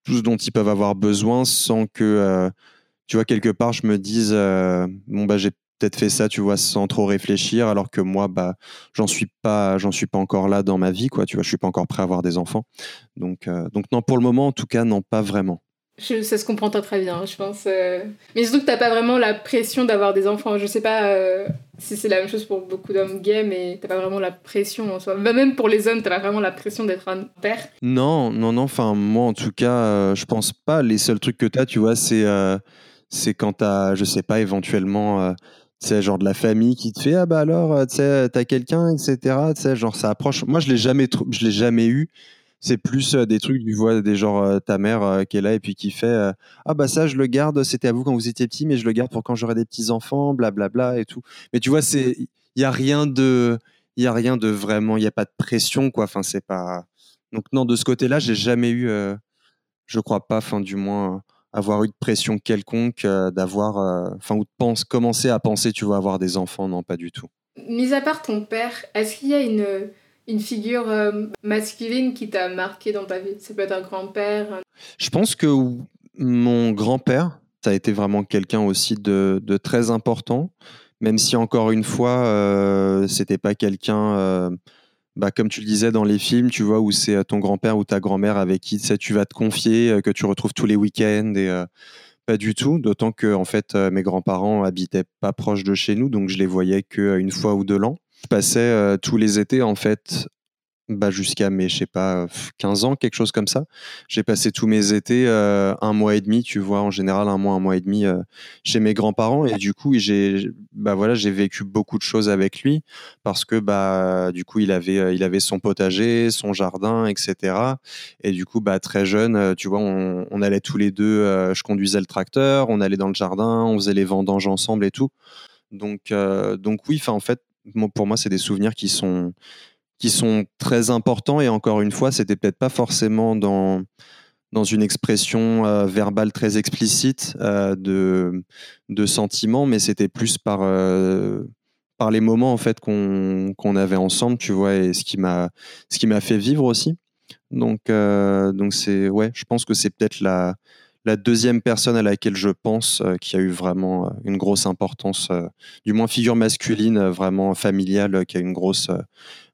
tout ce dont ils peuvent avoir besoin sans que, tu vois, quelque part, je me dise, bon, bah, j'ai peut-être fait ça, tu vois, sans trop réfléchir, alors que moi, bah, j'en suis pas, j'en suis pas encore là dans ma vie, quoi. Tu vois, je suis pas encore prêt à avoir des enfants. Donc, euh, donc non, pour le moment, en tout cas, non, pas vraiment. Je, ça se comprend très bien, je pense. Euh. Mais surtout que t'as pas vraiment la pression d'avoir des enfants. Je sais pas euh, si c'est la même chose pour beaucoup d'hommes gays, mais t'as pas vraiment la pression en soi. Bah, même pour les hommes, t'as pas vraiment la pression d'être un père. Non, non, non. Enfin, moi, en tout cas, je pense pas. Les seuls trucs que t'as, tu vois, c'est c'est quand t'as, je sais pas, éventuellement c'est genre de la famille qui te fait ah bah alors euh, tu sais t'as quelqu'un etc tu sais genre ça approche moi je l'ai jamais je l'ai jamais eu c'est plus euh, des trucs du vois des genre euh, ta mère qui est là et puis qui fait ah bah ça je le garde c'était à vous quand vous étiez petit mais je le garde pour quand j'aurai des petits enfants blablabla et tout mais tu vois c'est il y a rien de il y a rien de vraiment il y a pas de pression quoi enfin c'est pas donc non de ce côté là j'ai jamais eu je crois pas fin du moins avoir eu de pression quelconque, euh, d'avoir, euh, enfin, ou de pense, commencer à penser, tu vas avoir des enfants, non, pas du tout. Mis à part ton père, est-ce qu'il y a une, une figure euh, masculine qui t'a marqué dans ta vie Ça peut être un grand-père. Je pense que mon grand-père, ça a été vraiment quelqu'un aussi de, très important, même si encore une fois, c'était pas quelqu'un bah, comme tu le disais dans les films, tu vois, où c'est euh, ton grand-père ou ta grand-mère avec qui tu vas te confier, euh, que tu retrouves tous les week-ends et euh, pas du tout. D'autant que en fait, mes grands-parents habitaient pas proche de chez nous, donc je les voyais qu'une fois ou deux l'an. Je passais tous les étés en fait bah, jusqu'à mes, je sais pas, 15 ans, quelque chose comme ça. J'ai passé tous mes étés euh, un mois et demi, tu vois, en général un mois, un mois et demi euh, chez mes grands-parents. Et du coup, j'ai, bah voilà, j'ai vécu beaucoup de choses avec lui parce que bah du coup, il avait, euh, il avait son potager, son jardin, etc. Et du coup, bah très jeune, tu vois, on, allait tous les deux. je conduisais le tracteur, on allait dans le jardin, on faisait les vendanges ensemble et tout. Donc, donc oui, en fait, pour moi, c'est des souvenirs qui sont qui sont très importants et encore une fois, c'était peut-être pas forcément dans dans une expression euh, verbale très explicite euh, de de sentiments, mais c'était plus par euh, par les moments en fait qu'on qu'on avait ensemble, tu vois, et ce qui m'a ce qui m'a fait vivre aussi. Donc donc c'est ouais, je pense que c'est peut-être la la deuxième personne à laquelle je pense qui a eu vraiment une grosse importance, du moins figure masculine vraiment familiale, qui a une grosse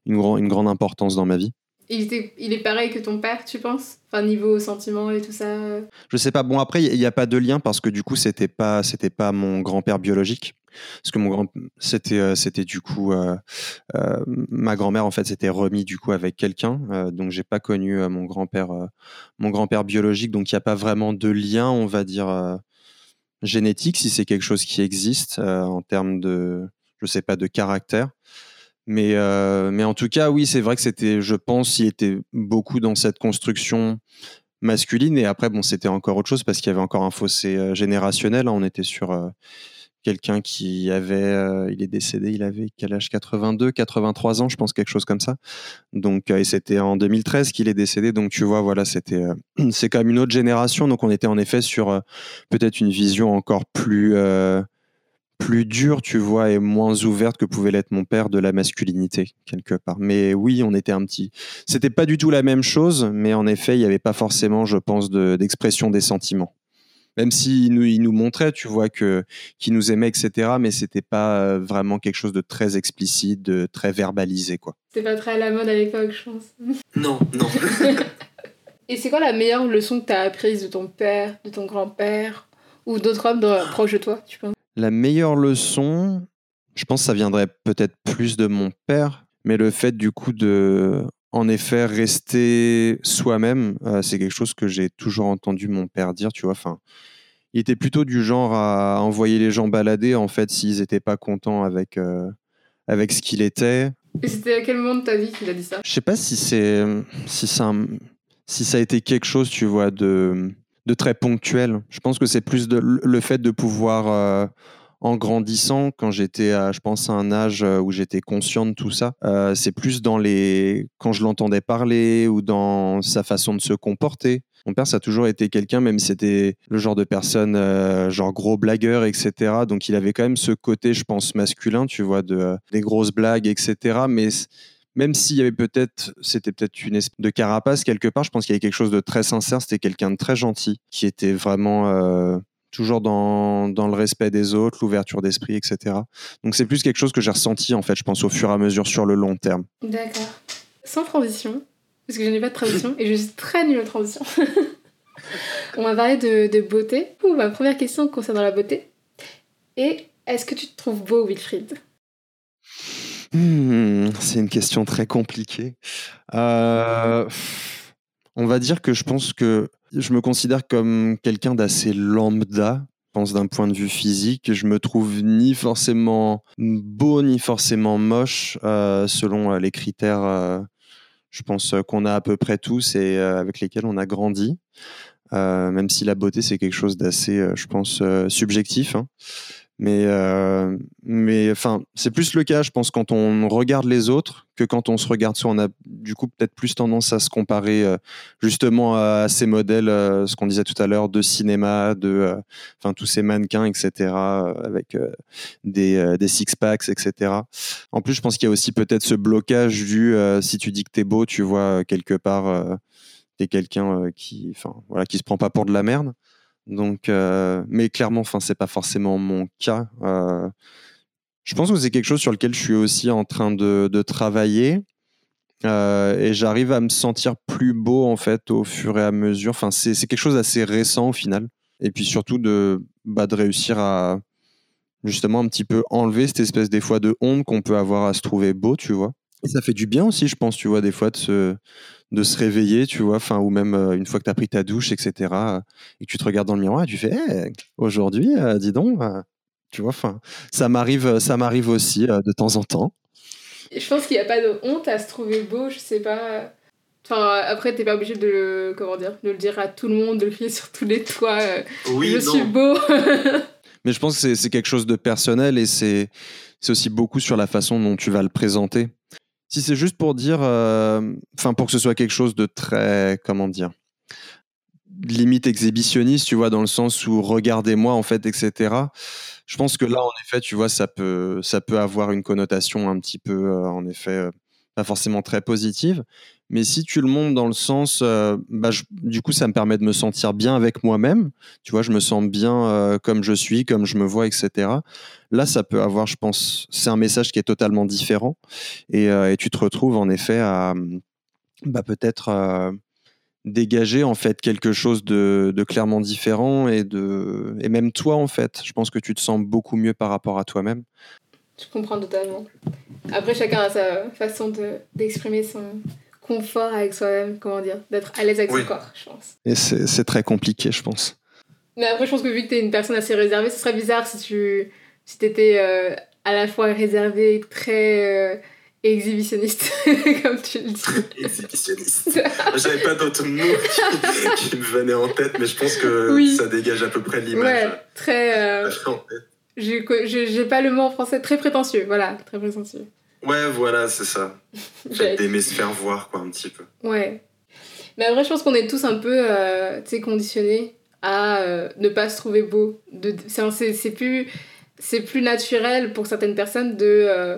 une grande importance dans ma vie. Il, était, il est pareil que ton père, tu penses? Enfin, niveau sentiments et tout ça euh Je sais pas. Bon, après, il n'y a pas de lien parce que du coup, c'était pas, pas mon grand-père biologique. Parce que mon grand, c'était, euh, c'était du coup, euh, ma grand-mère en fait s'était remis du coup avec quelqu'un, donc j'ai pas connu mon grand-père, mon grand-père biologique, donc il n'y a pas vraiment de lien, on va dire génétique, si c'est quelque chose qui existe en termes de, je sais pas, de caractère. Mais, euh, mais en tout cas, oui, c'est vrai que c'était, je pense, il était beaucoup dans cette construction masculine. Et après, bon, c'était encore autre chose parce qu'il y avait encore un fossé euh, générationnel. Hein. On était sur euh, quelqu'un qui avait, il est décédé, il avait quel âge? 82, 83 ans, je pense, quelque chose comme ça. Donc, et c'était en 2013 qu'il est décédé. Donc, tu vois, voilà, c'était, [clears throat] c'est quand même une autre génération. Donc, on était en effet sur peut-être une vision encore plus plus dure, tu vois, et moins ouverte que pouvait l'être mon père de la masculinité, quelque part. Mais oui, on était un petit. C'était pas du tout la même chose, mais en effet, il n'y avait pas forcément, je pense, d'expression des sentiments. Même s'il nous, il nous montrait, tu vois, que qu'il nous aimait, etc., mais c'était pas euh, vraiment quelque chose de très explicite, de très verbalisé, quoi. C'était pas très à la mode à l'époque, je pense. [laughs] Non, non. [laughs] et c'est quoi la meilleure leçon que tu as apprise de ton père, de ton grand-père, ou d'autres hommes proches de toi, tu penses? La meilleure leçon, je pense que ça viendrait peut-être plus de mon père, mais le fait du coup de, en effet, rester soi-même, euh, c'est quelque chose que j'ai toujours entendu mon père dire, tu vois. Enfin, il était plutôt du genre à envoyer les gens balader en fait s'ils n'étaient pas contents avec avec ce qu'il était. Et c'était à quel moment de ta vie qu'il a dit ça? Je sais pas si c'est si ça si ça a été quelque chose, tu vois, de de très ponctuel. Je pense que c'est plus le fait de pouvoir en grandissant, quand j'étais, à, je pense, à un âge euh, où j'étais conscient de tout ça, euh, c'est plus dans les quand je l'entendais parler ou dans sa façon de se comporter. Mon père, ça a toujours été quelqu'un, même si c'était le genre de personne, euh, genre gros blagueur, etc. Donc, il avait quand même ce côté, je pense, masculin, tu vois, de, des grosses blagues, etc. Mais même s'il y avait peut-être, c'était peut-être une espèce de carapace quelque part, je pense qu'il y avait quelque chose de très sincère. C'était quelqu'un de très gentil, qui était vraiment toujours dans, le respect des autres, l'ouverture d'esprit, etc. Donc c'est plus quelque chose que j'ai ressenti, en fait, je pense, au fur et à mesure sur le long terme. D'accord. Sans transition, parce que je n'ai pas de transition et je suis très nulle en transition. [laughs] On va parler de, de beauté. Ouh, ma première question concernant la beauté. Et est-ce que tu te trouves beau, Wilfried? Hmm, C'est une question très compliquée. Euh, on va dire que je pense que je me considère comme quelqu'un d'assez lambda. Je pense d'un point de vue physique, je me trouve ni forcément beau ni forcément moche euh, selon euh, les critères, je pense qu'on a à peu près tous et avec lesquels on a grandi. même si la beauté c'est quelque chose d'assez, je pense, subjectif. Hein. Mais, euh, mais enfin, c'est plus le cas, je pense, quand on regarde les autres que quand on se regarde soi. On a du coup peut-être plus tendance à se comparer euh, justement à ces modèles, euh, ce qu'on disait tout à l'heure, de cinéma, de, enfin, tous ces mannequins, etc., avec des, des six-packs, etc. En plus, je pense qu'il y a aussi peut-être ce blocage du si tu dis que t'es beau, tu vois, quelque part, t'es quelqu'un qui, enfin, voilà, qui se prend pas pour de la merde. Donc, euh, mais clairement, enfin, c'est pas forcément mon cas. Euh, je pense que c'est quelque chose sur lequel je suis aussi en train de, travailler. Euh, et j'arrive à me sentir plus beau en fait au fur et à mesure. Enfin, c'est quelque chose d'assez récent au final. Et puis surtout de, bah, de réussir à justement un petit peu enlever cette espèce des fois de honte qu'on peut avoir à se trouver beau, tu vois. Et ça fait du bien aussi, je pense, tu vois, des fois de se, de se réveiller, tu vois, enfin, ou même euh, une fois que tu as pris ta douche, etc., euh, et que tu te regardes dans le miroir et tu fais, hey, aujourd'hui, euh, dis donc, tu vois, enfin, ça m'arrive, ça m'arrive aussi de temps en temps. Je pense qu'il n'y a pas de honte à se trouver beau, je sais pas. Enfin, après, t'es pas obligé de le, comment dire, de le dire à tout le monde, de le crier sur tous les toits. oui, je suis beau. [laughs] Mais je pense que c'est quelque chose de personnel et c'est aussi beaucoup sur la façon dont tu vas le présenter. Si c'est juste pour dire, euh, enfin pour que ce soit quelque chose de très, comment dire, limite exhibitionniste, tu vois, dans le sens où regardez-moi en fait, etc. Je pense que là, en effet, tu vois, ça peut, ça peut avoir une connotation un petit peu, euh, en effet, euh, pas forcément très positive. Mais si tu le montres dans le sens, bah, du coup, ça me permet de me sentir bien avec moi-même. Tu vois, je me sens bien comme je suis, comme je me vois, etc. Là, ça peut avoir, je pense, c'est un message qui est totalement différent. Et, euh, tu te retrouves en effet à bah, peut-être euh, dégager en fait quelque chose de, clairement différent et, de, et même toi en fait. Je pense que tu te sens beaucoup mieux par rapport à toi-même. Je comprends totalement. Après, chacun a sa façon d'exprimer son confort avec soi-même, comment dire, d'être à l'aise avec son corps, je pense. Et c'est très compliqué, je pense. Mais après, je pense que vu que tu es une personne assez réservée, ce serait bizarre si tu si t'étais euh, à la fois réservé, très euh, exhibitionniste, [laughs] comme tu le dis. exhibitionniste. J'avais pas d'autres mots qui, me venaient en tête, mais je pense que ça dégage à peu près l'image. Ouais, très. Euh, [laughs] j'ai pas le mot en français, très prétentieux, voilà, très prétentieux. Ouais, voilà, c'est ça. D'aimer se faire voir, quoi, un petit peu. Ouais. Mais après, je pense qu'on est tous un peu, tu sais, conditionnés à ne pas se trouver beau. C'est plus plus naturel pour certaines personnes de, euh,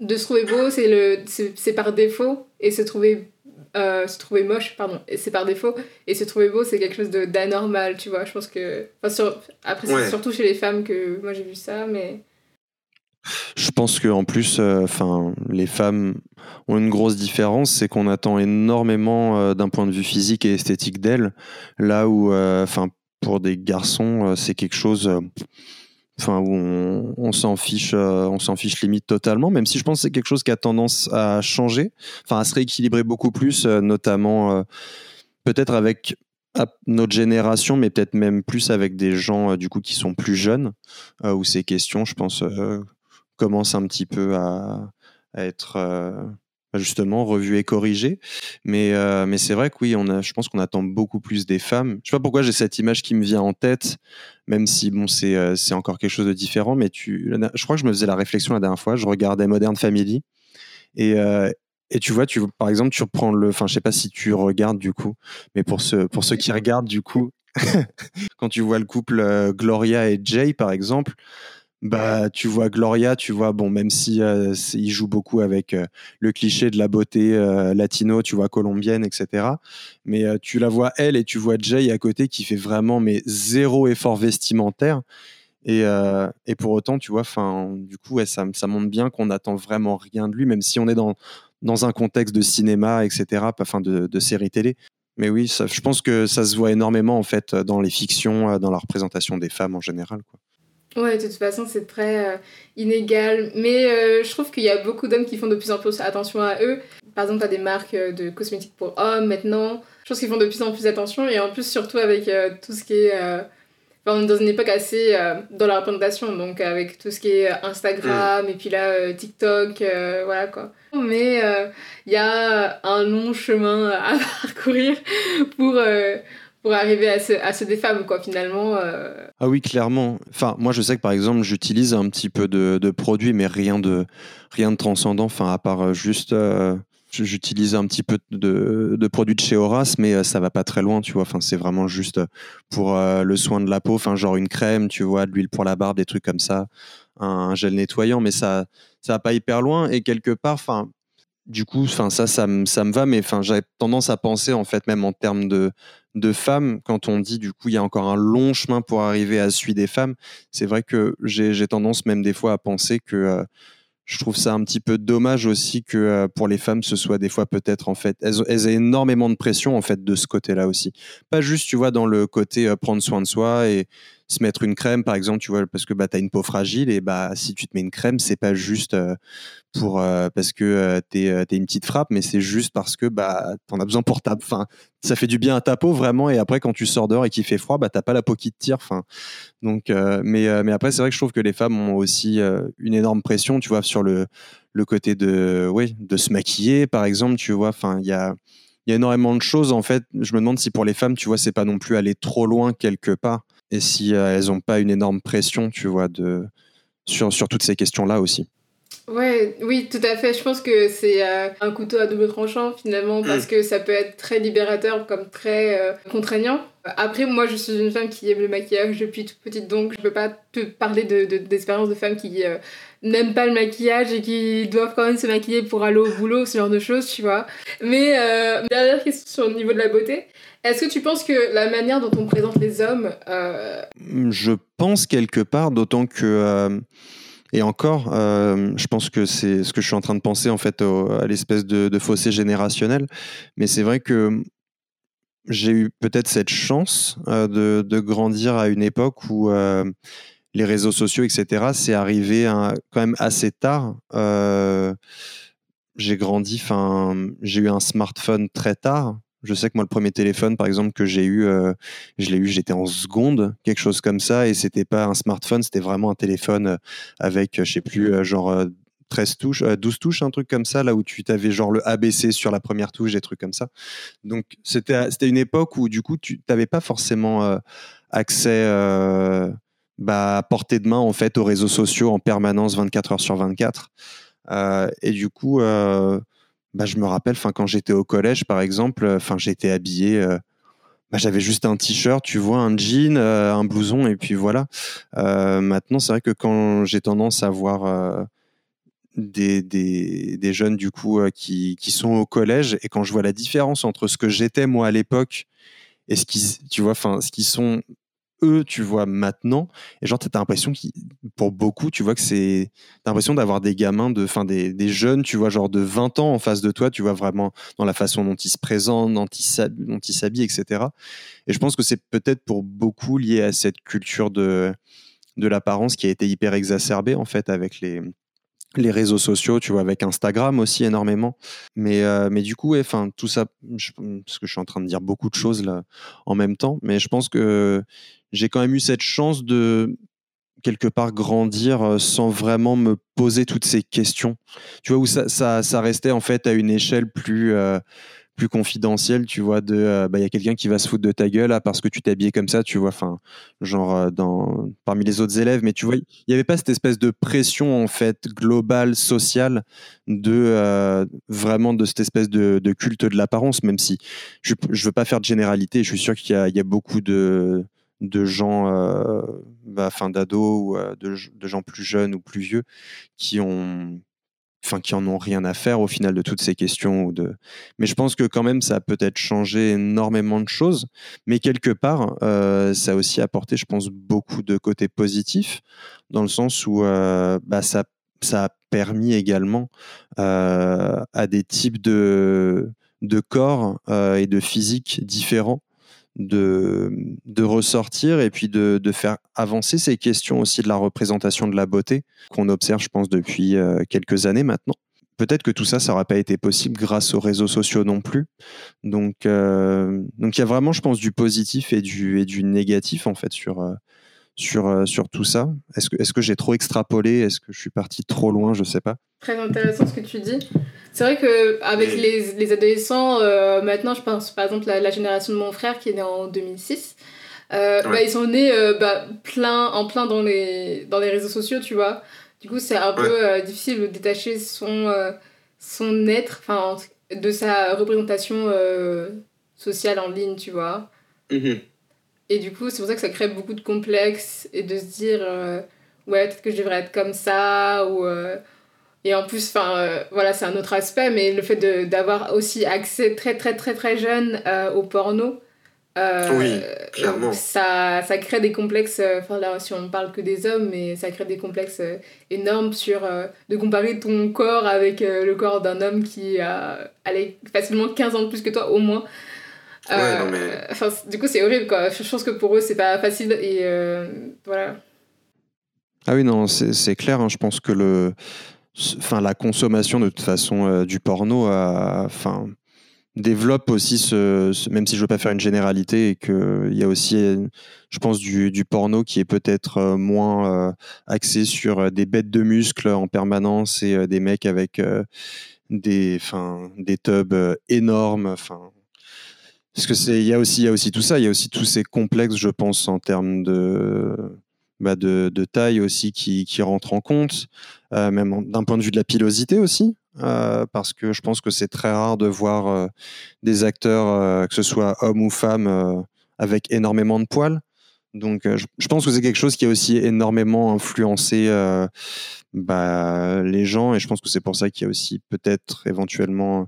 de se trouver beau, c'est, par défaut, et se trouver, euh, se trouver moche, pardon, et c'est par défaut, et se trouver beau, c'est quelque chose d'anormal, tu vois. Je pense que. Sur, après, c'est surtout chez les femmes que moi j'ai vu ça, mais. Je pense qu'en plus, euh, les femmes ont une grosse différence, c'est qu'on attend énormément d'un point de vue physique et esthétique d'elles, là où, enfin, pour des garçons, c'est quelque chose où on, s'en fiche, euh, on s'en fiche limite totalement. Même si je pense que c'est quelque chose qui a tendance à changer, à se rééquilibrer beaucoup plus, euh, notamment euh, peut-être avec notre génération, mais peut-être même plus avec des gens du coup qui sont plus jeunes, où ces questions, je pense, commencent un petit peu à, être justement revu et corrigé. Mais, euh, mais c'est vrai que oui, on a, je pense qu'on attend beaucoup plus des femmes. Je sais pas pourquoi j'ai cette image qui me vient en tête, même si bon, c'est, euh, c'est encore quelque chose de différent. Mais tu, je crois que je me faisais la réflexion la dernière fois. Je regardais Modern Family et, euh, et tu vois, tu, par exemple, tu reprends le. Enfin, je sais pas si tu regardes du coup, mais pour ceux, pour ceux qui regardent du coup, [laughs] quand tu vois le couple Gloria et Jay, par exemple, bah, tu vois Gloria, tu vois, bon, même si euh, il joue beaucoup avec euh, le cliché de la beauté euh, latino, tu vois, colombienne, etc. Mais tu la vois elle et tu vois Jay à côté qui fait vraiment mais zéro effort vestimentaire. Et, et pour autant, tu vois, enfin, du coup, ça, montre bien qu'on n'attend vraiment rien de lui, même si on est dans, dans un contexte de cinéma, etc., enfin, de, de série télé. Mais oui, je pense que ça se voit énormément en fait dans les fictions, dans la représentation des femmes en général. Quoi. Ouais, de toute façon, c'est très euh, inégal. Mais euh, je trouve qu'il y a beaucoup d'hommes qui font de plus en plus attention à eux. Par exemple, tu as des marques euh, de cosmétiques pour hommes maintenant. Je pense qu'ils font de plus en plus attention. Et en plus, surtout avec tout ce qui est. Enfin, on est dans une époque assez dans la représentation, donc avec tout ce qui est Instagram et puis là, TikTok, voilà quoi. Mais il y a un long chemin à [laughs] parcourir pour pour arriver à se, à se quoi, finalement. Euh. Ah oui, clairement. Enfin, moi, je sais que, par exemple, j'utilise un petit peu de, de, produits, mais rien de, rien de transcendant, enfin, à part euh, juste... Euh, j'utilise un petit peu de, de, produits de chez Horace, mais ça va pas très loin, tu vois. Enfin, c'est vraiment juste pour le soin de la peau, enfin, genre une crème, tu vois, de l'huile pour la barbe, des trucs comme ça, un, gel nettoyant, mais ça, ça va pas hyper loin. Et quelque part, enfin, du coup, enfin ça, ça, ça me va, mais enfin j'avais tendance à penser en fait même en termes de de femmes, quand on dit du coup il y a encore un long chemin pour arriver à celui des femmes, c'est vrai que j'ai tendance même des fois à penser que euh, je trouve ça un petit peu dommage aussi que euh, pour les femmes ce soit des fois peut-être en fait elles, elles aient énormément de pression en fait de ce côté-là aussi. Pas juste tu vois dans le côté euh, prendre soin de soi et se mettre une crème par exemple tu vois parce que bah tu as une peau fragile et bah si tu te mets une crème c'est pas juste pour euh, parce que euh, tu es, euh, une petite frappe, mais c'est juste parce que bah t'en as besoin pour ta, enfin ça fait du bien à ta peau vraiment. Et après quand tu sors dehors et qu'il fait froid, bah t'as pas la peau qui te tire. Enfin donc mais mais après c'est vrai que je trouve que les femmes ont aussi une énorme pression, tu vois, sur le le côté de oui de se maquiller par exemple, tu vois. Il y a il y a énormément de choses en fait. Je me demande si pour les femmes, tu vois, c'est pas non plus aller trop loin quelque part et si elles ont pas une énorme pression, tu vois, de sur sur toutes ces questions là aussi. Ouais, oui, tout à fait. Je pense que c'est euh, un couteau à double tranchant finalement parce mm. que ça peut être très libérateur comme très euh, contraignant. Après, moi, je suis une femme qui aime le maquillage depuis toute petite, donc je peux pas te parler de, d'expériences de, femmes qui euh, n'aiment pas le maquillage et qui doivent quand même se maquiller pour aller au boulot, ce genre de choses, tu vois. Mais dernière question sur le niveau de la beauté. Est-ce que tu penses que la manière dont on présente les hommes... Je pense quelque part, d'autant que et encore, euh, je pense que c'est ce que je suis en train de penser en fait à l'espèce de, fossé générationnel. Mais c'est vrai que j'ai eu peut-être cette chance euh, de, grandir à une époque où euh, les réseaux sociaux, etc., c'est arrivé quand même assez tard. j'ai grandi, j'ai eu un smartphone très tard. Je sais que moi, le premier téléphone, par exemple, que j'ai eu, euh, je l'ai eu, j'étais en seconde, quelque chose comme ça, et c'était pas un smartphone, c'était vraiment un téléphone euh, avec, euh, je sais plus, genre 13 touches, 12 touches, un truc comme ça, là où tu avais genre le ABC sur la première touche, des trucs comme ça. Donc, c'était, une époque où, du coup, tu n'avais pas forcément accès bah, à portée de main, en fait, aux réseaux sociaux en permanence 24 heures sur 24. et du coup, bah, je me rappelle, enfin, quand j'étais au collège, par exemple, euh, enfin, j'étais habillé. Euh, bah, j'avais juste un t-shirt, tu vois, un jean, euh, un blouson, et puis voilà. maintenant, c'est vrai que quand j'ai tendance à voir des, des, des, jeunes, du coup, qui, qui sont au collège, et quand je vois la différence entre ce que j'étais, moi, à l'époque, et ce qui, tu vois, enfin, ce qui sont eux, tu vois, maintenant. Et genre, t'as l'impression, pour beaucoup, tu vois que c'est. T'as l'impression d'avoir des gamins, de, fin, des, des, jeunes, tu vois, genre de 20 ans en face de toi, tu vois, vraiment dans la façon dont ils se présentent, dont ils s'habillent, etc. Et je pense que c'est peut-être pour beaucoup lié à cette culture de, de l'apparence qui a été hyper exacerbée, en fait, avec les, les réseaux sociaux, tu vois, avec Instagram aussi énormément. Mais, mais du coup, enfin, tout ça, parce que je suis en train de dire beaucoup de choses là en même temps, mais je pense que j'ai quand même eu cette chance de quelque part grandir sans vraiment me poser toutes ces questions. Tu vois, où ça, ça, ça restait en fait à une échelle plus plus confidentiel, tu vois, de euh, bah, il y a quelqu'un qui va se foutre de ta gueule ah, parce que tu t'es comme ça, tu vois, enfin, genre euh, dans, parmi les autres élèves, mais tu vois, il n'y avait pas cette espèce de pression en fait globale, sociale, de euh, vraiment de cette espèce de, culte de l'apparence, même si je veux pas faire de généralité, je suis sûr qu'il y, a beaucoup de de gens, bah, fin d'ados ou de, gens plus jeunes ou plus vieux qui ont enfin qui en ont rien à faire au final de toutes ces questions ou de mais je pense que quand même ça a peut-être changé énormément de choses. Mais quelque part euh, ça a aussi apporté je pense beaucoup de côtés positifs dans le sens où euh, bah, ça a permis également euh, à des types de de corps et de physique différents de, ressortir et puis de, de, faire avancer ces questions aussi de la représentation de la beauté qu'on observe, je pense, depuis euh, quelques années maintenant. Peut-être que tout ça, ça n'aurait pas été possible grâce aux réseaux sociaux non plus. Donc, euh, donc il y a vraiment, je pense, du positif et du, et du négatif en fait sur, euh, sur, euh, sur tout ça? Est-ce que, est que j'ai trop extrapolé? Est-ce que je suis parti trop loin? Je sais pas. Très intéressant ce que tu dis. C'est vrai qu'avec les, les adolescents, euh, maintenant, je pense par exemple la, la génération de mon frère qui est né en 2006. Euh, bah, ils sont nés bah, plein, en plein dans les, dans les réseaux sociaux, tu vois. Du coup, c'est un peu difficile de détacher son, son être, de sa représentation sociale en ligne, tu vois. Mm-hmm. Et du coup, c'est pour ça que ça crée beaucoup de complexes et de se dire, euh, ouais, peut-être que je devrais être comme ça. Ou, euh, et en plus, enfin, euh, voilà, c'est un autre aspect, mais le fait d'avoir aussi accès très, très, très, très jeune au porno. oui, clairement. Ça, ça crée des complexes, enfin là, si on ne parle que des hommes, mais ça crée des complexes énormes sur de comparer ton corps avec le corps d'un homme qui a allez, facilement 15 ans de plus que toi, au moins. Euh, du coup, c'est horrible, quoi. Je pense que pour eux, c'est pas facile. Et euh, voilà. Ah oui, non, c'est clair. Hein. Je pense que le, enfin, la consommation, de toute façon, euh, du porno, enfin, développe aussi ce, Même si je veux pas faire une généralité, et qu'il y a aussi, je pense, du, du porno qui est peut-être moins axé sur des bêtes de muscles en permanence et des mecs avec des, enfin, des tubs énormes. Enfin, parce que c'est, il y a aussi, il y a aussi tout ça. Il y a aussi tous ces complexes, je pense, en termes de, bah de, taille aussi qui, qui rentrent en compte, euh, même d'un point de vue de la pilosité aussi, euh, parce que je pense que c'est très rare de voir euh, des acteurs, que ce soit hommes ou femmes, avec énormément de poils. Donc, je, je, pense que c'est quelque chose qui a aussi énormément influencé bah, les gens, et je pense que c'est pour ça qu'il y a aussi peut-être éventuellement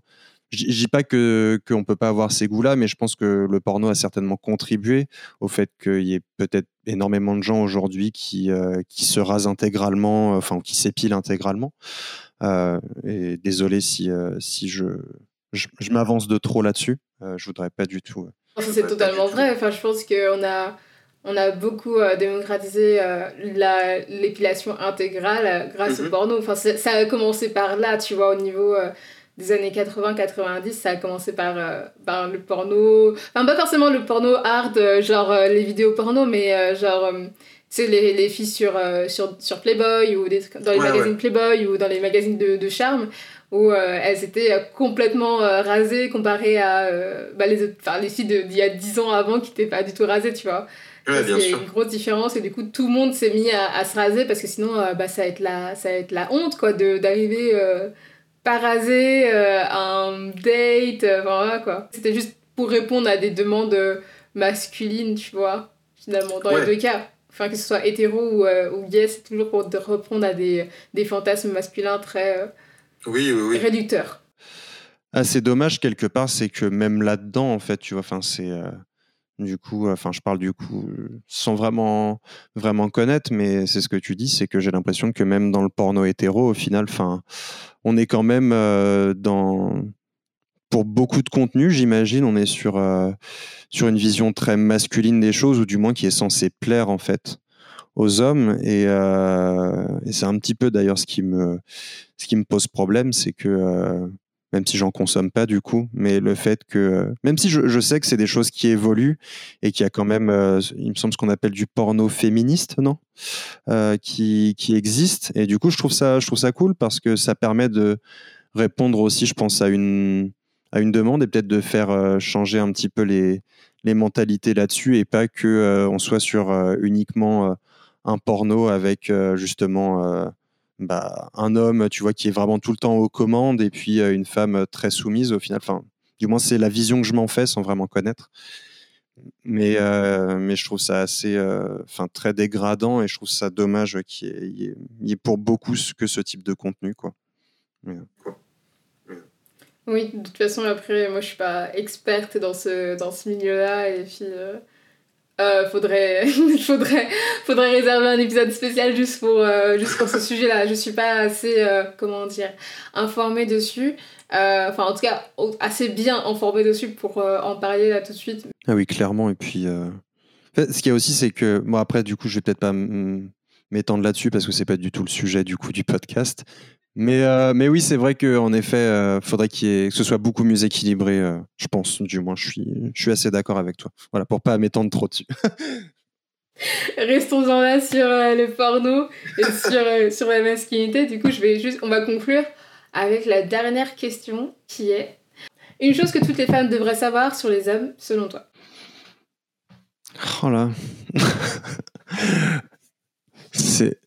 je dis pas que qu'on peut pas avoir ces goûts-là, mais je pense que le porno a certainement contribué au fait qu'il y ait peut-être énormément de gens aujourd'hui qui euh, qui se rasent intégralement, enfin qui s'épilent intégralement. Euh, et désolé si euh, si je je, m'avance de trop là-dessus. je voudrais pas du tout. C'est totalement vrai. Enfin, je pense qu'on a on a beaucoup démocratisé l'épilation intégrale grâce au mm-hmm. porno. Enfin, ça a commencé par là, tu vois, au niveau des années 80-90, ça a commencé par, euh, par le porno. Enfin, pas forcément le porno hard, euh, genre euh, les vidéos porno, mais genre, tu sais, les, les filles sur, sur, sur Playboy ou dans les magazines Playboy ou dans les magazines de, de charme où elles étaient complètement rasées comparées à bah, les, les filles d'il y a 10 ans avant qui n'étaient pas du tout rasées, tu vois. Ouais, bien une grosse différence et du coup tout le monde s'est mis à, à, se raser parce que sinon bah, ça, va être la, ça va être la honte quoi d'arriver pas rasé, euh, un date, euh, voilà quoi. C'était juste pour répondre à des demandes euh, masculines, tu vois, finalement, dans les deux cas. Enfin, que ce soit hétéro ou, ou gay, c'est toujours pour répondre à des, des fantasmes masculins très oui, oui, oui. réducteurs. Ah, c'est dommage quelque part, c'est que même là-dedans, en fait, tu vois, enfin, c'est. Du coup, enfin, je parle du coup sans vraiment, vraiment connaître, mais c'est ce que tu dis, c'est que j'ai l'impression que même dans le porno hétéro, au final, on est quand même euh, dans pour beaucoup de contenu, j'imagine, on est sur euh, sur une vision très masculine des choses ou du moins qui est censé plaire en fait aux hommes. Et, et c'est un petit peu d'ailleurs ce ce qui me pose problème, c'est que même si j'en consomme pas du coup, mais le fait que, même si je, sais que c'est des choses qui évoluent et qu'il y a quand même, euh, il me semble ce qu'on appelle du porno féministe, non, euh, qui, qui existe. Et du coup, je trouve ça, je trouve ça cool parce que ça permet de répondre aussi, je pense, à une, à une demande et peut-être de faire euh, changer un petit peu les, les mentalités là-dessus et pas que on soit sur uniquement un porno avec justement bah, un homme, tu vois, qui est vraiment tout le temps aux commandes et puis euh, une femme très soumise au final. Enfin, du moins, c'est la vision que je m'en fais sans vraiment connaître. Mais, euh, mais je trouve ça assez, euh, enfin, très dégradant et je trouve ça dommage qu'il y, ait pour beaucoup que ce type de contenu, quoi. Oui, de toute façon, après, moi, je suis pas experte dans ce, dans ce milieu-là et puis euh, faudrait, [laughs] faudrait, faudrait réserver un épisode spécial juste pour, euh, juste pour ce sujet-là. Je suis pas assez, euh, comment dire, informée dessus. Enfin, en tout cas, assez bien informée dessus pour en parler là tout de suite. Ah oui, clairement. Et puis, ce qu'il y a aussi, c'est que, moi, après, du coup, je vais peut-être pas m'étendre là-dessus parce que c'est pas du tout le sujet du coup du podcast. Mais, euh, mais oui, c'est vrai qu'en effet, euh, faudrait ait, que ce soit beaucoup mieux équilibré, euh, je pense, du moins, je suis, je suis assez d'accord avec toi. Voilà, pour pas m'étendre trop dessus. [laughs] Restons-en là sur le porno et sur, sur la masculinité. Du coup, je vais juste, on va conclure avec la dernière question qui est une chose que toutes les femmes devraient savoir sur les hommes, selon toi. Oh là. [laughs] c'est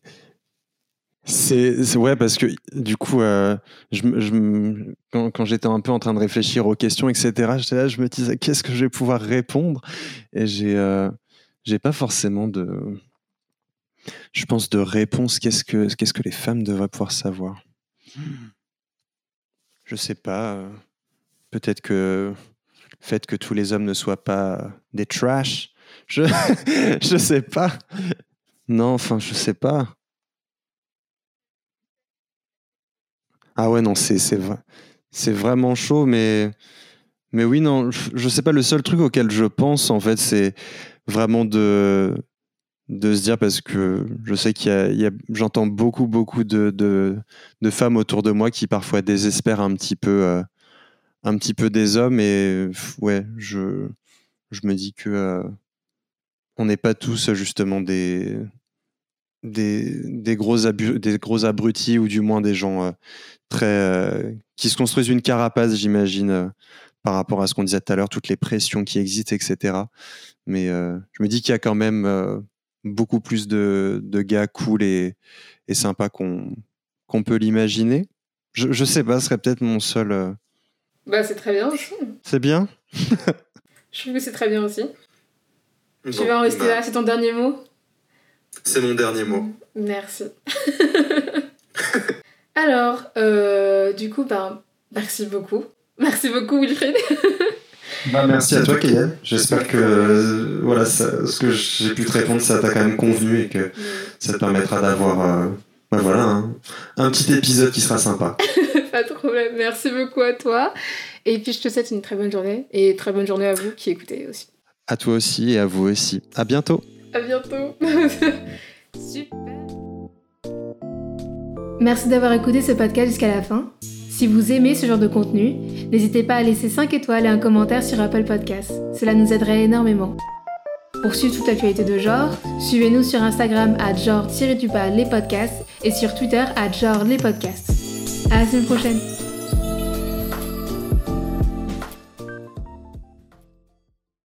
c'est ouais parce que du coup euh, quand, j'étais un peu en train de réfléchir aux questions etc je me disais qu'est-ce que je vais pouvoir répondre? Et j'ai euh, pas forcément de je pense de réponse. Qu'est-ce que qu'est-ce que les femmes devraient pouvoir savoir? Je sais pas euh, peut-être que le fait que tous les hommes ne soient pas des trash je [laughs] je sais pas. Non enfin je sais pas Ah ouais, non, c'est c'est vraiment chaud, mais mais oui, non, je sais pas. Le seul truc auquel je pense, en fait, c'est vraiment de de se dire parce que je sais qu'il y a, j'entends beaucoup beaucoup de, de, de femmes autour de moi qui parfois désespèrent un petit peu euh, un petit peu des hommes et ouais je je me dis que euh, on n'est pas tous justement des des, des gros des gros abrutis ou du moins des gens euh, très euh, qui se construisent une carapace, j'imagine, euh, par rapport à ce qu'on disait tout à l'heure, toutes les pressions qui existent, etc. Mais euh, je me dis qu'il y a quand même beaucoup plus de, de, gars cool et, et sympas qu'on qu'on peut l'imaginer. Je, je sais pas, ce serait peut-être mon seul. Bah, c'est très bien aussi. C'est bien? Je trouve que c'est très bien aussi. tu vas en rester bah. là, c'est ton dernier mot? C'est mon dernier mot. Merci. [laughs] Alors, euh, du coup, ben, merci beaucoup. Merci beaucoup, Wilfried. Bah, merci à toi, Kayane. J'espère que euh, voilà, ce que j'ai pu te répondre, ça t'a quand même convenu et que ça te permettra d'avoir euh, bah, voilà, un, petit épisode qui sera sympa. [laughs] Pas de problème. Merci beaucoup à toi. Et puis, je te souhaite une très bonne journée et très bonne journée à vous qui écoutez aussi. À toi aussi et à vous aussi. À bientôt. À bientôt. [laughs] Super. Merci d'avoir écouté ce podcast jusqu'à la fin. Si vous aimez ce genre de contenu, n'hésitez pas à laisser 5 étoiles et un commentaire sur Apple Podcasts. Cela nous aiderait énormément. Pour suivre toute l'actualité de genre, suivez-nous sur Instagram à genre les podcasts et sur Twitter à genre les podcasts. À la semaine prochaine!